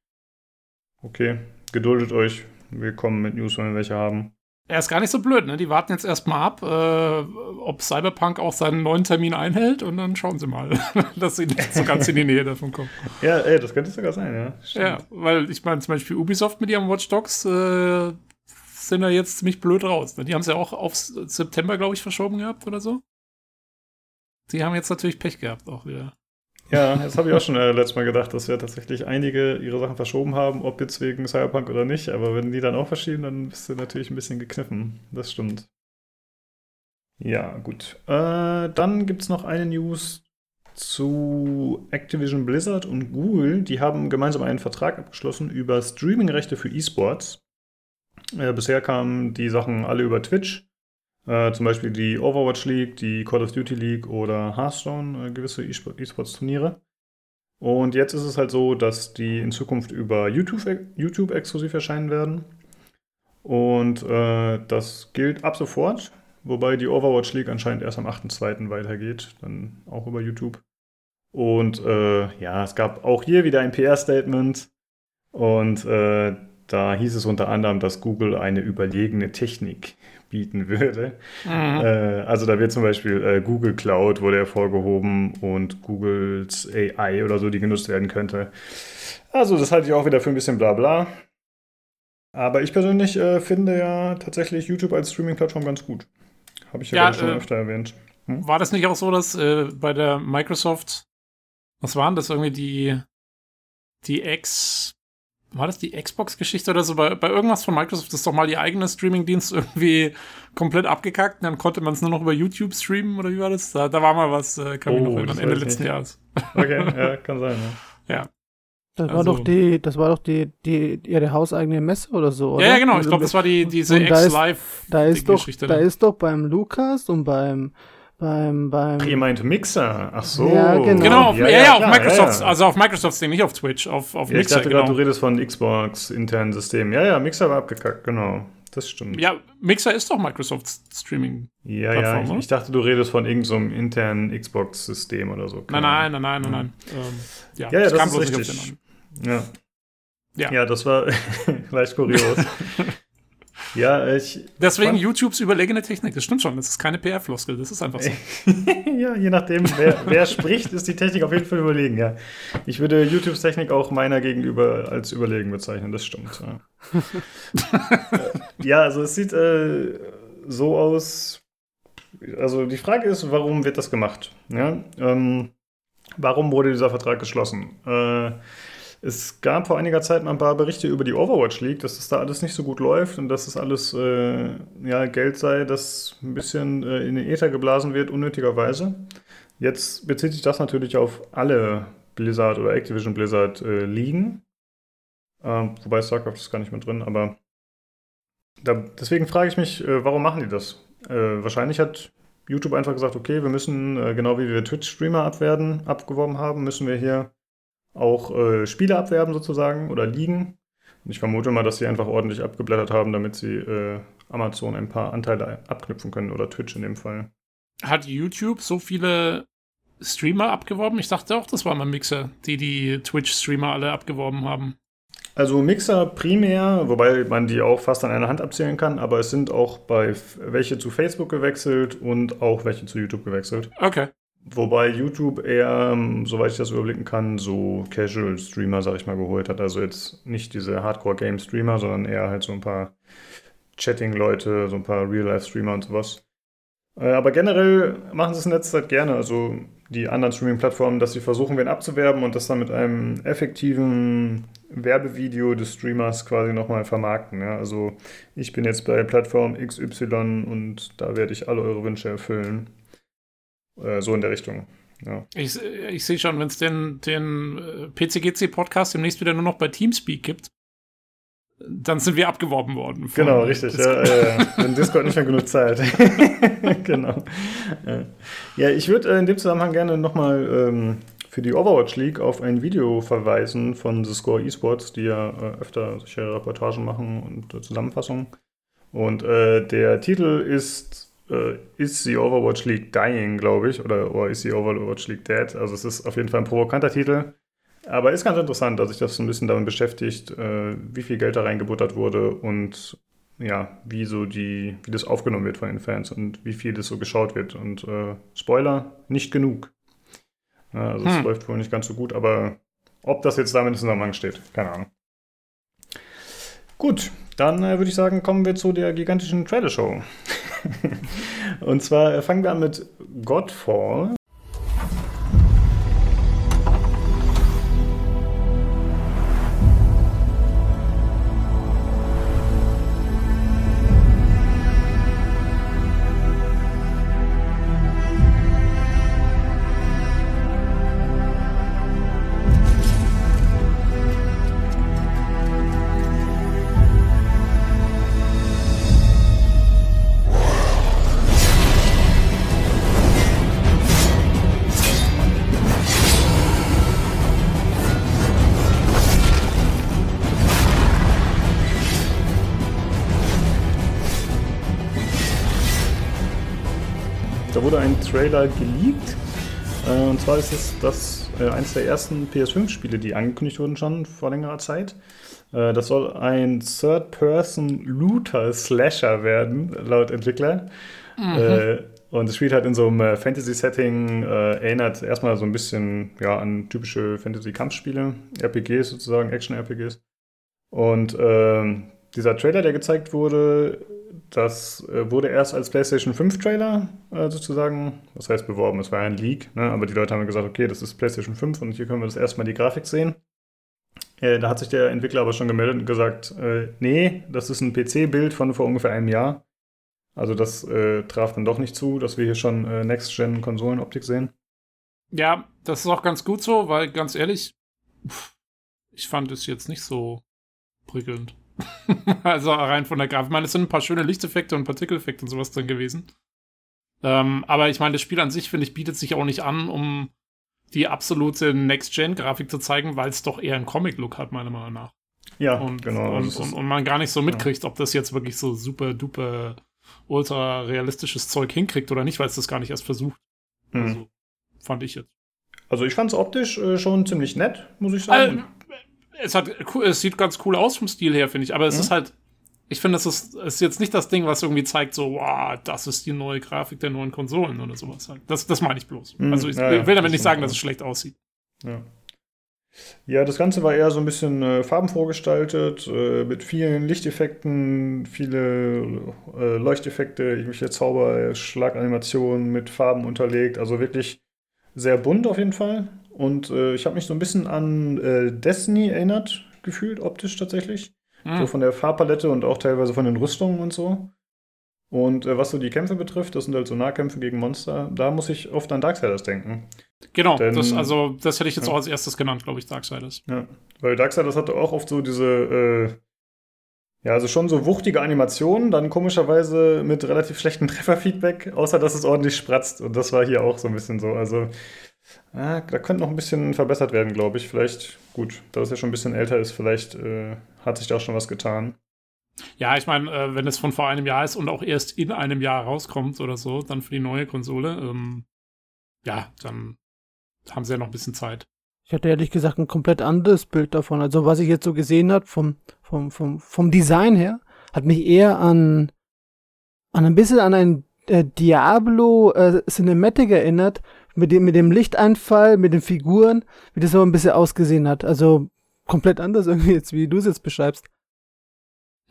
okay, geduldet euch, wir kommen mit News, wenn wir welche haben. Er ist gar nicht so blöd, ne? Die warten jetzt erstmal ab, äh, ob Cyberpunk auch seinen neuen Termin einhält und dann schauen sie mal, dass sie nicht so ganz in die Nähe davon kommen. Ja, ey, das könnte sogar sein, ja. Stimmt. Ja, weil ich meine, zum Beispiel Ubisoft mit ihrem Watch Dogs äh, sind da jetzt ziemlich blöd raus. Ne? Die haben es ja auch auf September, glaube ich, verschoben gehabt oder so. Die haben jetzt natürlich Pech gehabt auch wieder. Ja, das habe ich auch schon äh, letztes Mal gedacht, dass ja tatsächlich einige ihre Sachen verschoben haben, ob jetzt wegen Cyberpunk oder nicht. Aber wenn die dann auch verschieben, dann bist du natürlich ein bisschen gekniffen. Das stimmt. Ja, gut. Äh, dann gibt es noch eine News zu Activision Blizzard und Google. Die haben gemeinsam einen Vertrag abgeschlossen über Streaming-Rechte für E-Sports. Äh, bisher kamen die Sachen alle über Twitch. Äh, zum Beispiel die Overwatch League, die Call of Duty League oder Hearthstone, äh, gewisse E-Sports-Turniere. Und jetzt ist es halt so, dass die in Zukunft über YouTube, YouTube exklusiv erscheinen werden. Und äh, das gilt ab sofort, wobei die Overwatch League anscheinend erst am 8.2. weitergeht, dann auch über YouTube. Und äh, ja, es gab auch hier wieder ein PR-Statement. Und äh, da hieß es unter anderem, dass Google eine überlegene Technik bieten würde. Mhm. Äh, also da wird zum Beispiel äh, Google Cloud wurde hervorgehoben und Googles AI oder so, die genutzt werden könnte. Also das halte ich auch wieder für ein bisschen bla bla. Aber ich persönlich äh, finde ja tatsächlich YouTube als Streaming-Plattform ganz gut. Habe ich ja, ja schon äh, öfter erwähnt. Hm? War das nicht auch so, dass äh, bei der Microsoft, was waren das irgendwie die, die X war das die Xbox-Geschichte oder so? Bei, bei irgendwas von Microsoft ist doch mal die eigene Streaming-Dienst irgendwie komplett abgekackt und dann konnte man es nur noch über YouTube streamen oder wie war das? Da, da war mal was, äh, kam oh, noch Ende letzten nicht. Jahres. Okay, ja, kann sein, ja. ja. Das also, war doch die, das war doch die, die, ihre hauseigene Messe oder so, oder? Ja, ja genau, ich glaube, das war die, diese X-Live-Geschichte. Da, ist doch, da ist doch beim Lukas und beim beim, beim. Ihr meint Mixer, ach so. Ja, genau. Genau, auf, ja, ja, ja, auf klar, Microsoft, also auf Microsoft Ding, nicht auf Twitch, auf, auf Mixer. Ich dachte genau. gerade, du redest von Xbox internen Systemen. Ja, ja, Mixer war abgekackt, genau. Das stimmt. Ja, Mixer ist doch Microsoft Streaming. Ja, ja, ich, ich, dachte, du redest von irgendeinem so internen Xbox-System oder so. Nein, nein, nein, nein, nein, nein. Ähm, ja, ja, ja das ist richtig. Ja. ja. Ja, das war leicht kurios. Ja, ich. Deswegen YouTubes überlegene Technik, das stimmt schon. Das ist keine PR-Floskel, das ist einfach so. ja, je nachdem, wer, wer spricht, ist die Technik auf jeden Fall überlegen, ja. Ich würde YouTubes Technik auch meiner gegenüber als überlegen bezeichnen, das stimmt. Ja, ja also es sieht äh, so aus. Also die Frage ist, warum wird das gemacht? Ja? Ähm, warum wurde dieser Vertrag geschlossen? Äh, es gab vor einiger Zeit mal ein paar Berichte über die Overwatch League, dass das da alles nicht so gut läuft und dass das alles äh, ja, Geld sei, das ein bisschen äh, in den Äther geblasen wird, unnötigerweise. Jetzt bezieht sich das natürlich auf alle Blizzard oder Activision Blizzard äh, Ligen. Ähm, wobei StarCraft ist gar nicht mehr drin, aber da, deswegen frage ich mich, äh, warum machen die das? Äh, wahrscheinlich hat YouTube einfach gesagt, okay, wir müssen, äh, genau wie wir Twitch-Streamer abwerben, abgeworben haben, müssen wir hier auch äh, Spiele abwerben sozusagen oder liegen. Und ich vermute mal, dass sie einfach ordentlich abgeblättert haben, damit sie äh, Amazon ein paar Anteile abknüpfen können oder Twitch in dem Fall. hat YouTube so viele Streamer abgeworben? Ich dachte auch, das war mal Mixer, die die Twitch-Streamer alle abgeworben haben. Also Mixer primär, wobei man die auch fast an einer Hand abzählen kann, aber es sind auch bei welche zu Facebook gewechselt und auch welche zu YouTube gewechselt. Okay. Wobei YouTube eher, ähm, soweit ich das überblicken kann, so Casual-Streamer, sag ich mal, geholt hat. Also jetzt nicht diese Hardcore-Game-Streamer, sondern eher halt so ein paar Chatting-Leute, so ein paar Real-Life-Streamer und sowas. Äh, aber generell machen sie es in letzter Zeit gerne, also die anderen Streaming-Plattformen, dass sie versuchen, wen abzuwerben und das dann mit einem effektiven Werbevideo des Streamers quasi nochmal vermarkten. Ja? Also ich bin jetzt bei Plattform XY und da werde ich alle eure Wünsche erfüllen. Äh, so in der Richtung. Ja. Ich, ich sehe schon, wenn es den, den äh, PCGC-Podcast demnächst wieder nur noch bei Teamspeak gibt, dann sind wir abgeworben worden. Genau, richtig. Ja, ja, Wenn Discord nicht mehr genug Zeit. genau. Ja, ich würde äh, in dem Zusammenhang gerne nochmal ähm, für die Overwatch League auf ein Video verweisen von The Score Esports, die ja äh, öfter solche Reportagen machen und äh, Zusammenfassungen. Und äh, der Titel ist äh, Is the Overwatch League Dying, glaube ich, oder, oder Is the Overwatch League Dead? Also es ist auf jeden Fall ein provokanter Titel. Aber ist ganz interessant, dass sich das so ein bisschen damit beschäftigt, äh, wie viel Geld da reingebuttert wurde und ja, wie so die, wie das aufgenommen wird von den Fans und wie viel das so geschaut wird. Und äh, Spoiler, nicht genug. Ja, also hm. es läuft wohl nicht ganz so gut, aber ob das jetzt damit in Zusammenhang steht, keine Ahnung. Gut, dann äh, würde ich sagen, kommen wir zu der gigantischen Trailer-Show. und zwar äh, fangen wir an mit Godfall. Trailer geleakt. Äh, und zwar ist es das äh, eines der ersten PS5-Spiele, die angekündigt wurden schon vor längerer Zeit. Äh, das soll ein Third-Person-Looter-Slasher werden, laut Entwickler. Mhm. Äh, und es spielt halt in so einem äh, Fantasy-Setting, äh, erinnert erstmal so ein bisschen ja, an typische Fantasy-Kampfspiele, RPGs sozusagen, Action-RPGs. Und ähm, dieser Trailer, der gezeigt wurde, das äh, wurde erst als PlayStation 5 Trailer äh, sozusagen, was heißt beworben, es war ein Leak, ne? aber die Leute haben gesagt, okay, das ist PlayStation 5 und hier können wir das erstmal die Grafik sehen. Äh, da hat sich der Entwickler aber schon gemeldet und gesagt, äh, nee, das ist ein PC-Bild von vor ungefähr einem Jahr. Also das äh, traf dann doch nicht zu, dass wir hier schon äh, Next-Gen-Konsolenoptik sehen. Ja, das ist auch ganz gut so, weil ganz ehrlich, pff, ich fand es jetzt nicht so prickelnd. also rein von der Grafik. Ich meine, es sind ein paar schöne Lichteffekte und Partikeleffekte und sowas drin gewesen. Ähm, aber ich meine, das Spiel an sich, finde ich, bietet sich auch nicht an, um die absolute Next-Gen-Grafik zu zeigen, weil es doch eher einen Comic-Look hat, meiner Meinung nach. Ja, und, genau. Und, und, und, man gar nicht so mitkriegt, ja. ob das jetzt wirklich so super duper ultra realistisches Zeug hinkriegt oder nicht, weil es das gar nicht erst versucht. Mhm. Also, fand ich jetzt. Also ich fand es optisch äh, schon ziemlich nett, muss ich sagen. Es, hat, es sieht ganz cool aus vom Stil her, finde ich. Aber es mhm. ist halt, ich finde, es ist, ist jetzt nicht das Ding, was irgendwie zeigt, so, wow, das ist die neue Grafik der neuen Konsolen oder sowas halt. Das, das meine ich bloß. Mhm. Also ich ja, will damit nicht sagen, dass es schlecht aussieht. Ja. Ja, das Ganze war eher so ein bisschen äh, farbenfroh gestaltet, äh, mit vielen Lichteffekten, viele äh, Leuchteffekte, irgendwelche Zauber, Schlaganimationen mit Farben unterlegt. Also wirklich sehr bunt auf jeden Fall. Und äh, ich habe mich so ein bisschen an äh, Destiny erinnert, gefühlt, optisch tatsächlich. Mhm. So von der Farbpalette und auch teilweise von den Rüstungen und so. Und äh, was so die Kämpfe betrifft, das sind halt so Nahkämpfe gegen Monster, da muss ich oft an Darksiders denken. Genau, Denn, das, also das hätte ich jetzt ja. auch als erstes genannt, glaube ich, Darksiders. Ja, weil Darksiders hatte auch oft so diese, äh, ja, also schon so wuchtige Animationen, dann komischerweise mit relativ schlechtem Trefferfeedback, außer dass es ordentlich spratzt. Und das war hier auch so ein bisschen so. Also Ah, da könnte noch ein bisschen verbessert werden, glaube ich. Vielleicht, gut, da es ja schon ein bisschen älter ist, vielleicht äh, hat sich da auch schon was getan. Ja, ich meine, äh, wenn es von vor einem Jahr ist und auch erst in einem Jahr rauskommt oder so, dann für die neue Konsole, ähm, ja, dann haben sie ja noch ein bisschen Zeit. Ich hatte ehrlich gesagt ein komplett anderes Bild davon. Also was ich jetzt so gesehen habe vom, vom, vom, vom Design her, hat mich eher an, an ein bisschen an ein äh, Diablo äh, Cinematic erinnert, mit dem, mit dem Lichteinfall, mit den Figuren, wie das so ein bisschen ausgesehen hat. Also komplett anders irgendwie jetzt, wie du es jetzt beschreibst.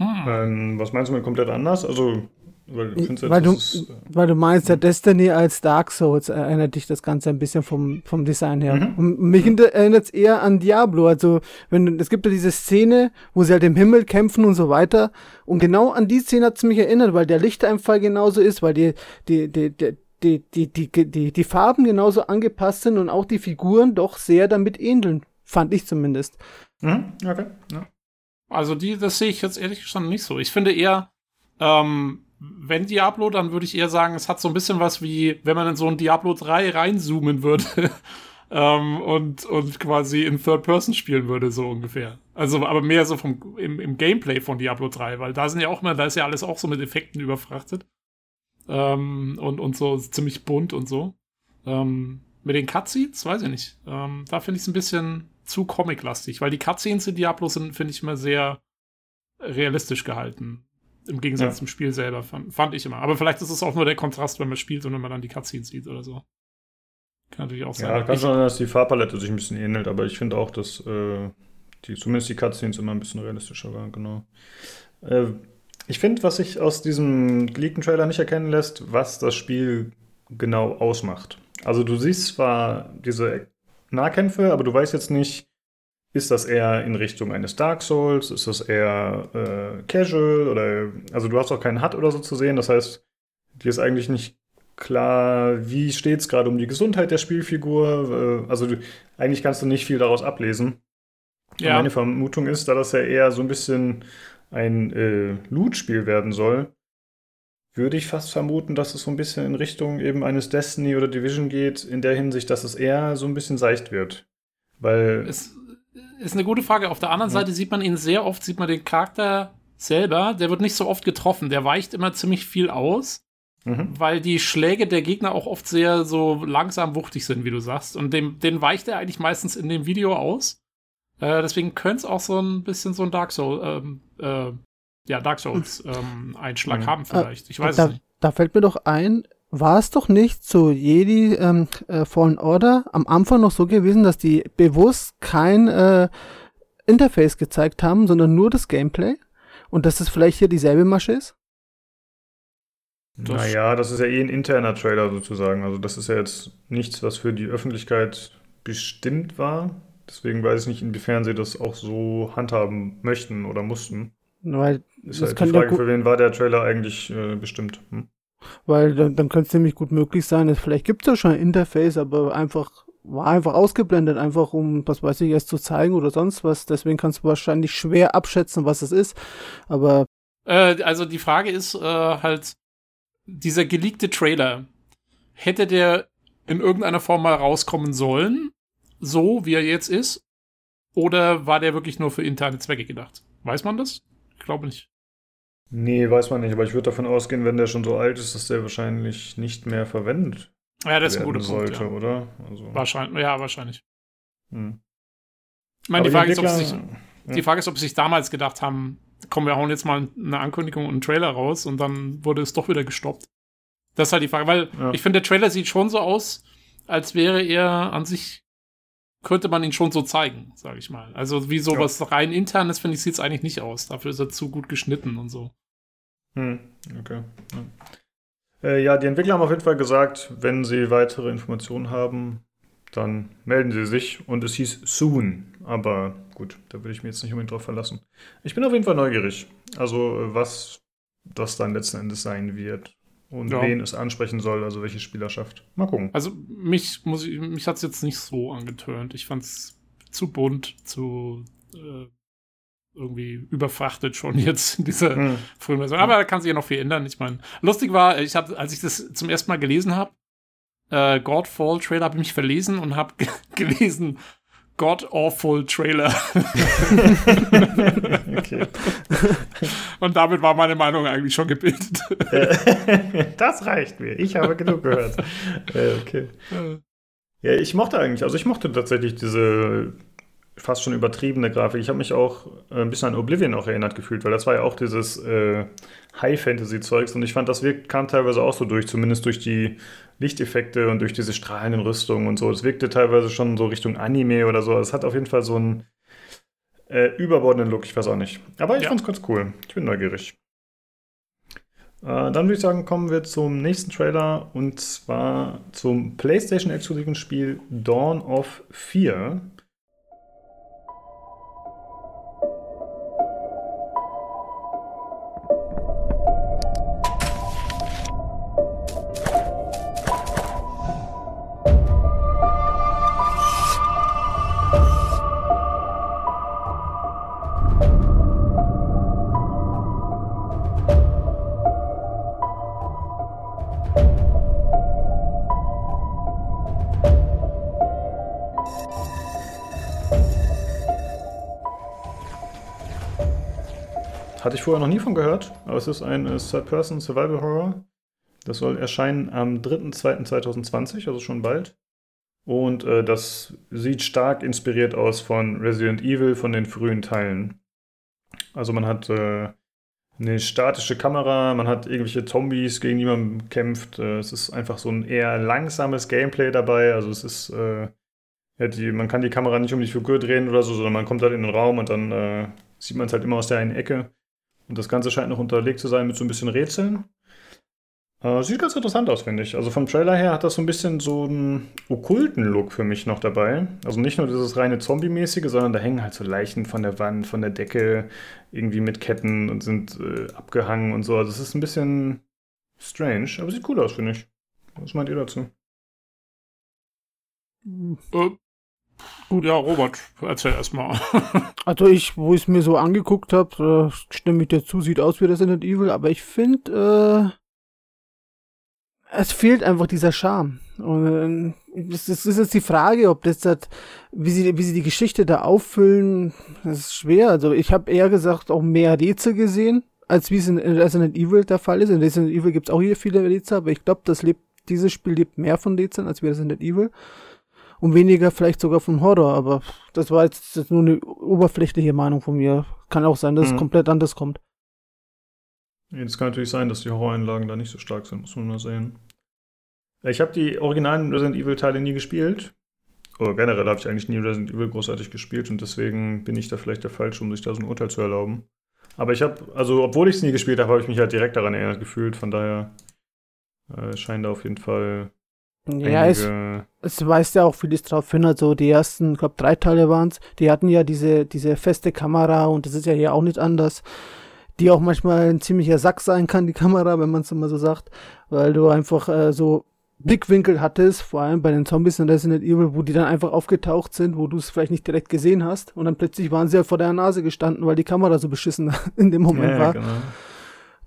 Hm. Ähm, was meinst du mit komplett anders? Also, weil, weil, du, ist, äh, weil du meinst, ja, Destiny als Dark Souls erinnert dich das Ganze ein bisschen vom, vom Design her. Mhm. Und mich erinnert es eher an Diablo. Also, wenn es gibt ja diese Szene, wo sie halt im Himmel kämpfen und so weiter. Und genau an die Szene hat es mich erinnert, weil der Lichteinfall genauso ist, weil die, die, die, die die, die, die, die, die Farben genauso angepasst sind und auch die Figuren doch sehr damit ähneln. Fand ich zumindest. Mhm, okay. Ja. Also die, das sehe ich jetzt ehrlich gesagt nicht so. Ich finde eher, ähm, wenn Diablo, dann würde ich eher sagen, es hat so ein bisschen was wie, wenn man in so ein Diablo 3 reinzoomen würde ähm, und, und quasi in Third Person spielen würde, so ungefähr. Also, aber mehr so vom, im, im Gameplay von Diablo 3, weil da sind ja auch immer, da ist ja alles auch so mit Effekten überfrachtet. Ähm, und, und so ziemlich bunt und so. Ähm, mit den Cutscenes, weiß ich nicht. Ähm, da finde ich es ein bisschen zu comic-lastig, weil die Cutscenes in Diablo sind, finde ich immer sehr realistisch gehalten. Im Gegensatz ja. zum Spiel selber, fand, fand, ich immer. Aber vielleicht ist es auch nur der Kontrast, wenn man spielt und wenn man dann die Cutscenes sieht oder so. Kann natürlich auch sein. Ja, kann schon sein, dass die Farbpalette sich ein bisschen ähnelt, aber ich finde auch, dass äh, die, zumindest die Cutscenes immer ein bisschen realistischer waren, genau. Äh, ich finde, was sich aus diesem geleakten Trailer nicht erkennen lässt, was das Spiel genau ausmacht. Also du siehst zwar diese Nahkämpfe, aber du weißt jetzt nicht, ist das eher in Richtung eines Dark Souls, ist das eher äh, Casual oder also du hast auch keinen HUD oder so zu sehen. Das heißt, dir ist eigentlich nicht klar, wie steht es gerade um die Gesundheit der Spielfigur. Äh, also du, eigentlich kannst du nicht viel daraus ablesen. Ja. Meine Vermutung ist, da das ja eher so ein bisschen ein äh, Loot-Spiel werden soll, würde ich fast vermuten, dass es so ein bisschen in Richtung eben eines Destiny oder Division geht, in der Hinsicht, dass es eher so ein bisschen seicht wird. Weil. Es ist eine gute Frage. Auf der anderen ja. Seite sieht man ihn sehr oft, sieht man den Charakter selber, der wird nicht so oft getroffen. Der weicht immer ziemlich viel aus, mhm. weil die Schläge der Gegner auch oft sehr so langsam wuchtig sind, wie du sagst. Und dem, den weicht er eigentlich meistens in dem Video aus. Äh, deswegen könnte es auch so ein bisschen so ein Dark Souls, ähm, äh, ja, Dark Souls ähm, Einschlag mhm. haben vielleicht. Ich weiß da, es nicht. Da fällt mir doch ein, war es doch nicht zu Jedi ähm, äh, Fallen Order am Anfang noch so gewesen, dass die bewusst kein äh, Interface gezeigt haben, sondern nur das Gameplay? Und dass es vielleicht hier dieselbe Masche ist? Das naja, das ist ja eh ein interner Trailer sozusagen. Also das ist ja jetzt nichts, was für die Öffentlichkeit bestimmt war. Deswegen weiß ich nicht, inwiefern sie das auch so handhaben möchten oder mussten. Weil ist halt die Frage, ja für wen war der Trailer eigentlich äh, bestimmt? Hm? Weil dann, dann könnte es nämlich gut möglich sein, dass vielleicht gibt es ja schon ein Interface, aber einfach war einfach ausgeblendet, einfach um, was weiß ich, es zu zeigen oder sonst was. Deswegen kannst du wahrscheinlich schwer abschätzen, was es ist. Aber. Äh, also die Frage ist äh, halt, dieser geleakte Trailer, hätte der in irgendeiner Form mal rauskommen sollen? So, wie er jetzt ist? Oder war der wirklich nur für interne Zwecke gedacht? Weiß man das? Ich glaube nicht. Nee, weiß man nicht, aber ich würde davon ausgehen, wenn der schon so alt ist, dass der wahrscheinlich nicht mehr verwendet ja, das ist ein guter sollte, Punkt, ja. oder? Also. Wahrscheinlich, ja, wahrscheinlich. Hm. Ich meine, die Frage, ist, ob sich, ja. die Frage ist, ob sie sich damals gedacht haben, komm, wir hauen jetzt mal eine Ankündigung und einen Trailer raus und dann wurde es doch wieder gestoppt. Das ist halt die Frage, weil ja. ich finde, der Trailer sieht schon so aus, als wäre er an sich könnte man ihn schon so zeigen, sage ich mal. Also wie sowas ja. rein internes, finde ich, sieht es eigentlich nicht aus. Dafür ist er zu gut geschnitten und so. Hm, okay. Ja. Äh, ja, die Entwickler haben auf jeden Fall gesagt, wenn sie weitere Informationen haben, dann melden sie sich. Und es hieß soon. Aber gut, da würde ich mich jetzt nicht unbedingt drauf verlassen. Ich bin auf jeden Fall neugierig. Also, was das dann letzten Endes sein wird und ja. wen es ansprechen soll, also welche Spielerschaft. Mal gucken. Also mich muss ich, mich hat es jetzt nicht so angetönt. Ich fand es zu bunt, zu äh, irgendwie überfrachtet schon jetzt in dieser hm. frühen Version. Aber da kann sich ja noch viel ändern. Ich meine, lustig war, ich habe, als ich das zum ersten Mal gelesen habe, äh, Godfall Trailer, habe ich mich verlesen und habe gelesen god-awful Trailer. okay. Und damit war meine Meinung eigentlich schon gebildet. das reicht mir. Ich habe genug gehört. okay. Ja, ich mochte eigentlich, also ich mochte tatsächlich diese fast schon übertriebene Grafik. Ich habe mich auch äh, ein bisschen an Oblivion auch erinnert gefühlt, weil das war ja auch dieses äh, High-Fantasy-Zeugs und ich fand, das wirkt, kam teilweise auch so durch, zumindest durch die Lichteffekte und durch diese strahlenden Rüstungen und so. Es wirkte teilweise schon so Richtung Anime oder so. Es hat auf jeden Fall so einen äh, überbordenden Look, ich weiß auch nicht. Aber ich ja. es ganz cool. Ich bin neugierig. Äh, dann würde ich sagen, kommen wir zum nächsten Trailer und zwar zum PlayStation-exklusiven Spiel Dawn of 4. nie von gehört, aber es ist ein äh, Third-Person Survival Horror. Das soll erscheinen am 3.2.2020, also schon bald. Und äh, das sieht stark inspiriert aus von Resident Evil, von den frühen Teilen. Also man hat äh, eine statische Kamera, man hat irgendwelche Zombies, gegen die man kämpft. Äh, es ist einfach so ein eher langsames Gameplay dabei. Also es ist, äh, ja, die, man kann die Kamera nicht um die Figur drehen oder so, sondern man kommt halt in den Raum und dann äh, sieht man es halt immer aus der einen Ecke. Und das Ganze scheint noch unterlegt zu sein mit so ein bisschen Rätseln. Äh, sieht ganz interessant aus, finde ich. Also vom Trailer her hat das so ein bisschen so einen okkulten Look für mich noch dabei. Also nicht nur dieses reine Zombie-mäßige, sondern da hängen halt so Leichen von der Wand, von der Decke, irgendwie mit Ketten und sind äh, abgehangen und so. Also es ist ein bisschen strange, aber sieht cool aus, finde ich. Was meint ihr dazu? Äh, Gut, ja, Robert, erzähl erstmal. also ich, wo ich es mir so angeguckt habe, äh, stimme ich dazu, sieht aus wie Resident Evil, aber ich finde, äh, es fehlt einfach dieser Charme. Und äh, es ist jetzt die Frage, ob das, das wie sie, wie sie die Geschichte da auffüllen, das ist schwer. Also ich habe eher gesagt auch mehr Rätsel gesehen, als wie es in Resident Evil der Fall ist. In Resident Evil gibt es auch hier viele Rätsel, aber ich glaube, das lebt, dieses Spiel lebt mehr von Rätseln als wie Resident Evil und weniger vielleicht sogar von Horror, aber das war jetzt nur eine oberflächliche Meinung von mir. Kann auch sein, dass mhm. es komplett anders kommt. Es kann natürlich sein, dass die Horroreinlagen da nicht so stark sind, muss man mal sehen. Ich habe die originalen Resident Evil-Teile nie gespielt. Oder generell habe ich eigentlich nie Resident Evil großartig gespielt und deswegen bin ich da vielleicht der Falsche, um sich da so ein Urteil zu erlauben. Aber ich habe, also obwohl ich es nie gespielt habe, habe ich mich halt direkt daran erinnert gefühlt. Von daher äh, scheint da auf jeden Fall ja, es, es weist ja auch vieles drauf hin. Also die ersten, ich glaube, drei Teile waren es. Die hatten ja diese, diese feste Kamera und das ist ja hier auch nicht anders. Die auch manchmal ein ziemlicher Sack sein kann, die Kamera, wenn man es immer so sagt. Weil du einfach äh, so Blickwinkel hattest, vor allem bei den Zombies in Resident Evil, wo die dann einfach aufgetaucht sind, wo du es vielleicht nicht direkt gesehen hast. Und dann plötzlich waren sie ja vor der Nase gestanden, weil die Kamera so beschissen in dem Moment ja, war. Genau.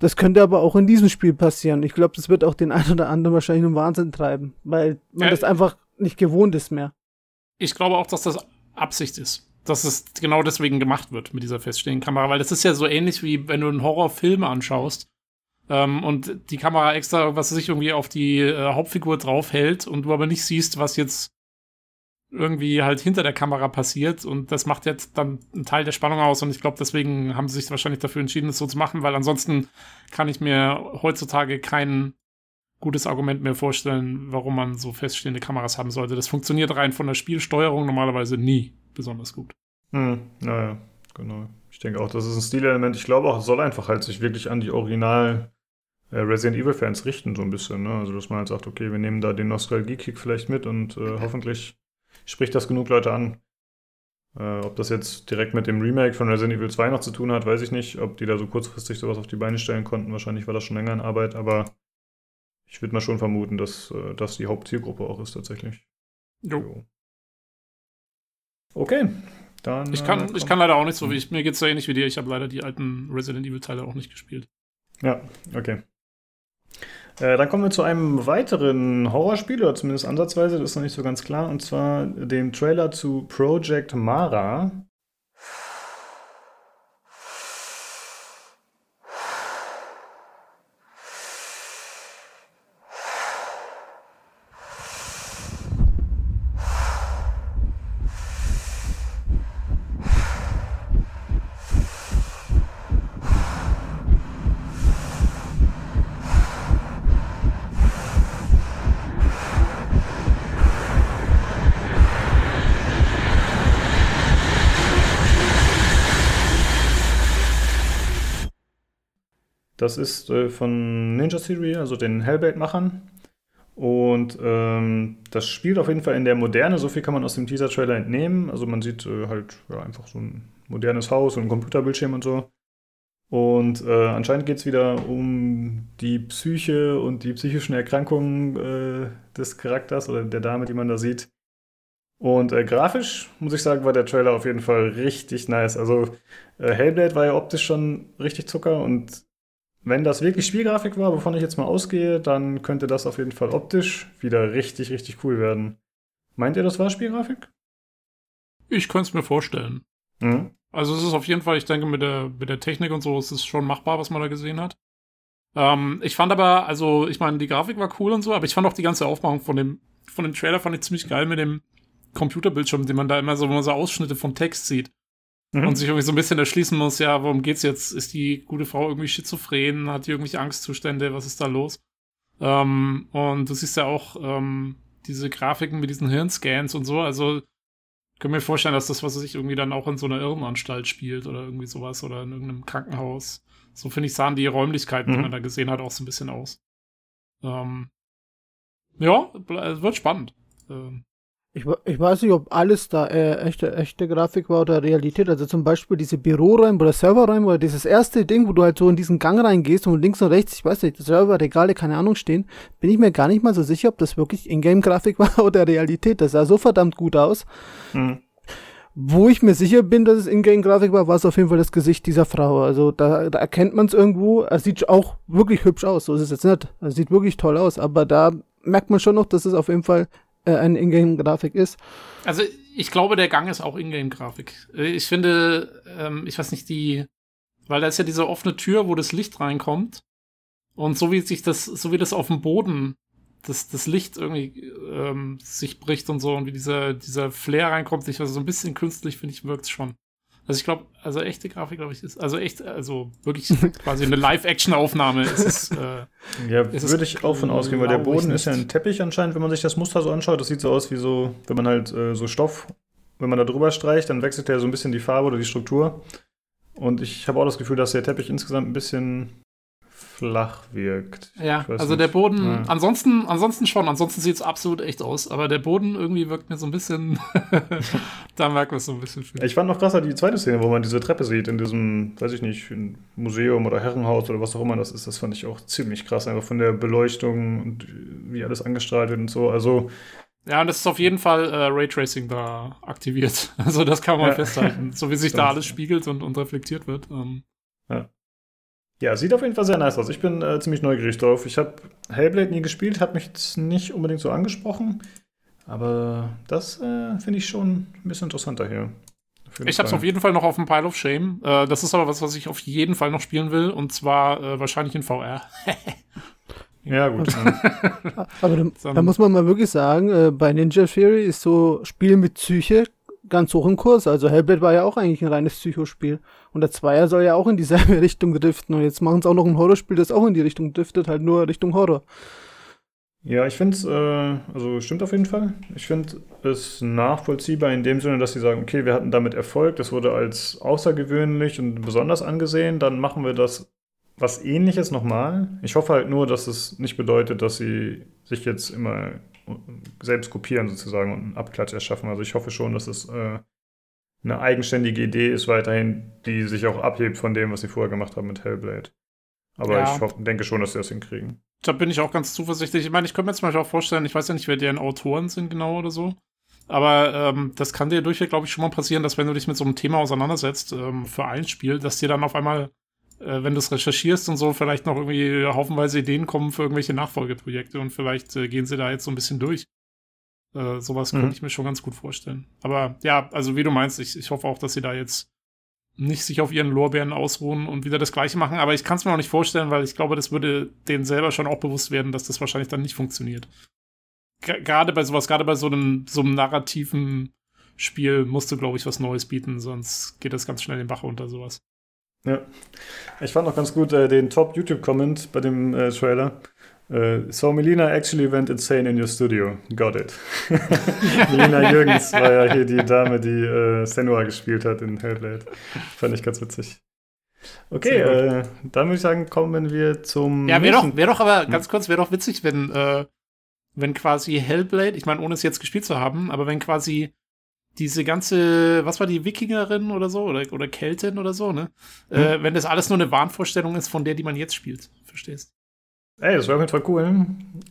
Das könnte aber auch in diesem Spiel passieren. Ich glaube, das wird auch den einen oder anderen wahrscheinlich einen Wahnsinn treiben, weil man ja, das einfach nicht gewohnt ist mehr. Ich glaube auch, dass das Absicht ist. Dass es genau deswegen gemacht wird mit dieser feststehenden Kamera, weil das ist ja so ähnlich wie wenn du einen Horrorfilm anschaust ähm, und die Kamera extra, was sich irgendwie auf die äh, Hauptfigur draufhält und du aber nicht siehst, was jetzt irgendwie halt hinter der Kamera passiert und das macht jetzt dann einen Teil der Spannung aus und ich glaube, deswegen haben sie sich wahrscheinlich dafür entschieden, es so zu machen, weil ansonsten kann ich mir heutzutage kein gutes Argument mehr vorstellen, warum man so feststehende Kameras haben sollte. Das funktioniert rein von der Spielsteuerung normalerweise nie besonders gut. Hm, naja, genau. Ich denke auch, das ist ein Stilelement. Ich glaube auch, es soll einfach halt sich wirklich an die Original äh, Resident Evil Fans richten, so ein bisschen. Ne? Also, dass man halt sagt, okay, wir nehmen da den Nostalgie-Kick vielleicht mit und äh, hoffentlich spricht das genug Leute an. Äh, ob das jetzt direkt mit dem Remake von Resident Evil 2 noch zu tun hat, weiß ich nicht. Ob die da so kurzfristig sowas auf die Beine stellen konnten. Wahrscheinlich war das schon länger in Arbeit, aber ich würde mal schon vermuten, dass äh, das die Hauptzielgruppe auch ist tatsächlich. Jo. jo. Okay, dann. Ich kann, äh, ich kann leider auch nicht so wie ich. Mir geht es so ähnlich wie dir. Ich habe leider die alten Resident Evil-Teile auch nicht gespielt. Ja, okay. Äh, dann kommen wir zu einem weiteren Horrorspiel, oder zumindest ansatzweise, das ist noch nicht so ganz klar, und zwar dem Trailer zu Project Mara. Das ist äh, von Ninja Theory, also den Hellblade-Machern. Und ähm, das spielt auf jeden Fall in der Moderne. So viel kann man aus dem Teaser-Trailer entnehmen. Also man sieht äh, halt ja, einfach so ein modernes Haus und ein Computerbildschirm und so. Und äh, anscheinend geht es wieder um die Psyche und die psychischen Erkrankungen äh, des Charakters oder der Dame, die man da sieht. Und äh, grafisch, muss ich sagen, war der Trailer auf jeden Fall richtig nice. Also äh, Hellblade war ja optisch schon richtig Zucker und wenn das wirklich Spielgrafik war, wovon ich jetzt mal ausgehe, dann könnte das auf jeden Fall optisch wieder richtig, richtig cool werden. Meint ihr, das war Spielgrafik? Ich könnte es mir vorstellen. Mhm. Also es ist auf jeden Fall, ich denke, mit der, mit der Technik und so ist es schon machbar, was man da gesehen hat. Ähm, ich fand aber, also ich meine, die Grafik war cool und so, aber ich fand auch die ganze Aufmachung von dem, von dem Trailer fand ich ziemlich geil mit dem Computerbildschirm, den man da immer so, wenn man so Ausschnitte vom Text sieht mhm. und sich irgendwie so ein bisschen erschließen muss, ja, worum geht's jetzt? Ist die gute Frau irgendwie schizophren? Hat die irgendwelche Angstzustände? Was ist da los? Ähm, und du siehst ja auch ähm, diese Grafiken mit diesen Hirnscans und so, also können mir vorstellen, dass das, was sich irgendwie dann auch in so einer Irrenanstalt spielt oder irgendwie sowas oder in irgendeinem Krankenhaus. So finde ich, sahen die Räumlichkeiten, mhm. die man da gesehen hat, auch so ein bisschen aus. Ähm, ja, wird spannend. Ähm, ich, ich weiß nicht, ob alles da äh, echte, echte Grafik war oder Realität. Also zum Beispiel diese Büroräume oder Serverräume oder dieses erste Ding, wo du halt so in diesen Gang reingehst und links und rechts, ich weiß nicht, Server, Regale, keine Ahnung stehen, bin ich mir gar nicht mal so sicher, ob das wirklich Ingame-Grafik war oder Realität. Das sah so verdammt gut aus. Mhm. Wo ich mir sicher bin, dass es Ingame-Grafik war, war es auf jeden Fall das Gesicht dieser Frau. Also da, da erkennt man es irgendwo. Es sieht auch wirklich hübsch aus. So ist es jetzt nicht. Es sieht wirklich toll aus. Aber da merkt man schon noch, dass es auf jeden Fall äh, eine Ingame-Grafik ist. Also ich glaube, der Gang ist auch Ingame-Grafik. Ich finde, ähm, ich weiß nicht, die, weil da ist ja diese offene Tür, wo das Licht reinkommt. Und so wie sich das, so wie das auf dem Boden, das, das Licht irgendwie ähm, sich bricht und so und wie dieser, dieser Flair reinkommt, sich also so ein bisschen künstlich, finde ich, wirkt es schon. Also ich glaube, also echte Grafik, glaube ich, ist, also echt, also wirklich quasi eine Live-Action-Aufnahme ist es. Äh, ja, würde ich auch von ausgehen, weil der Boden ist ja ein Teppich anscheinend, wenn man sich das Muster so anschaut. Das sieht so aus wie so, wenn man halt äh, so Stoff, wenn man da drüber streicht, dann wechselt der so ein bisschen die Farbe oder die Struktur. Und ich habe auch das Gefühl, dass der Teppich insgesamt ein bisschen flach wirkt. Ja, also nicht. der Boden, ja. ansonsten, ansonsten schon, ansonsten sieht es absolut echt aus, aber der Boden irgendwie wirkt mir so ein bisschen, da merkt man es so ein bisschen. Viel. Ich fand noch krasser die zweite Szene, wo man diese Treppe sieht, in diesem, weiß ich nicht, Museum oder Herrenhaus oder was auch immer das ist, das fand ich auch ziemlich krass, einfach von der Beleuchtung und wie alles angestrahlt wird und so, also ja, und das ist auf jeden Fall äh, Raytracing da aktiviert. Also das kann man ja. festhalten. So wie sich da alles spiegelt und, und reflektiert wird. Ähm. Ja. Ja, sieht auf jeden Fall sehr nice aus. Ich bin äh, ziemlich neugierig drauf. Ich habe Hellblade nie gespielt, hat mich nicht unbedingt so angesprochen. Aber das äh, finde ich schon ein bisschen interessanter hier. Ich habe es auf jeden Fall noch auf dem Pile of Shame. Äh, das ist aber was, was ich auf jeden Fall noch spielen will. Und zwar äh, wahrscheinlich in VR. ja, gut. aber da, da, muss man mal wirklich sagen, äh, bei Ninja Theory ist so Spiel mit Psyche ganz hoch im Kurs. Also Hellblade war ja auch eigentlich ein reines Psychospiel. Und der Zweier soll ja auch in dieselbe Richtung driften. Und jetzt machen sie auch noch ein Horrorspiel, das auch in die Richtung driftet, halt nur Richtung Horror. Ja, ich finde es, äh, also stimmt auf jeden Fall. Ich finde es nachvollziehbar in dem Sinne, dass sie sagen, okay, wir hatten damit Erfolg, das wurde als außergewöhnlich und besonders angesehen, dann machen wir das was ähnliches nochmal. Ich hoffe halt nur, dass es nicht bedeutet, dass sie sich jetzt immer selbst kopieren sozusagen und einen Abklatsch erschaffen. Also ich hoffe schon, dass es äh, eine eigenständige Idee ist weiterhin, die sich auch abhebt von dem, was sie vorher gemacht haben mit Hellblade. Aber ja. ich hoffe, denke schon, dass sie das hinkriegen. Da bin ich auch ganz zuversichtlich. Ich meine, ich könnte mir zum Beispiel auch vorstellen, ich weiß ja nicht, wer deren Autoren sind genau oder so. Aber ähm, das kann dir durchweg, glaube ich, schon mal passieren, dass wenn du dich mit so einem Thema auseinandersetzt ähm, für ein Spiel, dass dir dann auf einmal wenn du es recherchierst und so, vielleicht noch irgendwie haufenweise Ideen kommen für irgendwelche Nachfolgeprojekte und vielleicht äh, gehen sie da jetzt so ein bisschen durch. Äh, sowas mhm. könnte ich mir schon ganz gut vorstellen. Aber ja, also wie du meinst, ich, ich hoffe auch, dass sie da jetzt nicht sich auf ihren Lorbeeren ausruhen und wieder das Gleiche machen. Aber ich kann es mir auch nicht vorstellen, weil ich glaube, das würde denen selber schon auch bewusst werden, dass das wahrscheinlich dann nicht funktioniert. Gerade bei sowas, gerade bei so einem, so einem narrativen Spiel musst du, glaube ich, was Neues bieten, sonst geht das ganz schnell den Bach unter sowas. Ja. Ich fand auch ganz gut äh, den Top-YouTube-Comment bei dem äh, Trailer. Uh, so Melina actually went insane in your studio. Got it. Melina Jürgens war ja hier die Dame, die äh, Senua gespielt hat in Hellblade. Fand ich ganz witzig. Okay, äh, dann würde ich sagen, kommen wir zum. Ja, wäre doch, wär doch aber hm? ganz kurz, wäre doch witzig, wenn, äh, wenn quasi Hellblade, ich meine, ohne es jetzt gespielt zu haben, aber wenn quasi diese ganze, was war die Wikingerin oder so, oder, oder Keltin oder so, ne? Hm. Äh, wenn das alles nur eine Wahnvorstellung ist von der, die man jetzt spielt. Verstehst? Ey, das wäre auf jeden Fall cool.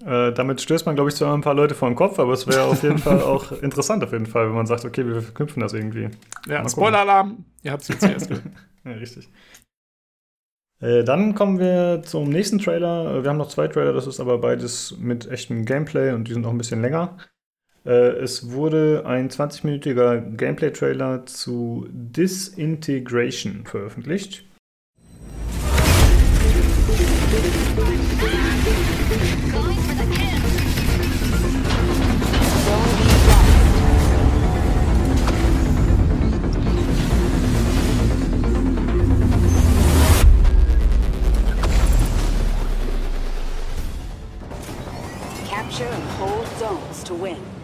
Äh, damit stößt man, glaube ich, zwar ein paar Leute vor den Kopf, aber es wäre auf jeden Fall auch interessant, auf jeden Fall, wenn man sagt, okay, wir verknüpfen das irgendwie. Ja, Spoiler-Alarm, ihr habt es jetzt zuerst gehört. ja, richtig. Äh, dann kommen wir zum nächsten Trailer. Äh, wir haben noch zwei Trailer, das ist aber beides mit echtem Gameplay und die sind auch ein bisschen länger. Äh, es wurde ein 20-minütiger Gameplay-Trailer zu Disintegration veröffentlicht. Äh,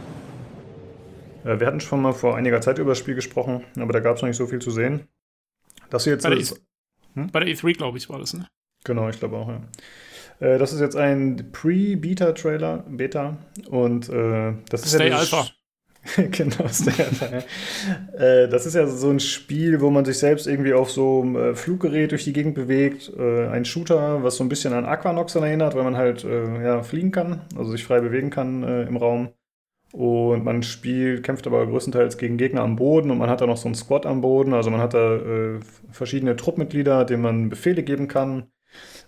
wir hatten schon mal vor einiger Zeit über das Spiel gesprochen, aber da gab es noch nicht so viel zu sehen. Das hier jetzt bei, der, ist, e hm? bei der E3, glaube ich, war das, ne? Genau, ich glaube auch, ja. Äh, das ist jetzt ein Pre-Beta-Trailer, Beta, und äh, das ist Stay ja Alpha. genau, Stay Alpha. äh, das ist ja so ein Spiel, wo man sich selbst irgendwie auf so einem äh, Fluggerät durch die Gegend bewegt. Äh, ein Shooter, was so ein bisschen an Aquanox erinnert, weil man halt äh, ja, fliegen kann, also sich frei bewegen kann im Raum. Und man spielt, kämpft aber größtenteils gegen Gegner am Boden und man hat da noch so einen Squad am Boden. Also man hat da äh, verschiedene Truppmitglieder, denen man Befehle geben kann.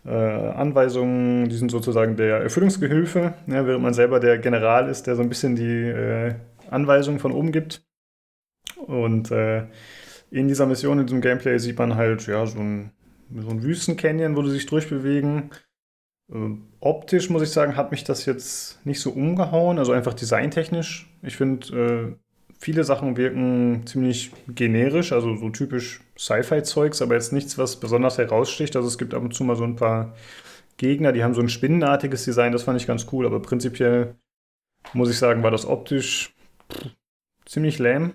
Äh, Anweisungen, die sind sozusagen der Erfüllungsgehilfe, ja, während man selber der General ist, der so ein bisschen die äh, Anweisungen von oben gibt. Und äh, in dieser Mission, in diesem Gameplay sieht man halt ja, so ein, so ein Wüstencanyon, wo du sich durchbewegen. Optisch muss ich sagen, hat mich das jetzt nicht so umgehauen, also einfach designtechnisch. Ich finde, äh, viele Sachen wirken ziemlich generisch, also so typisch Sci-Fi-Zeugs, aber jetzt nichts, was besonders heraussticht. Also es gibt ab und zu mal so ein paar Gegner, die haben so ein spinnenartiges Design, das fand ich ganz cool, aber prinzipiell muss ich sagen, war das optisch ziemlich lame.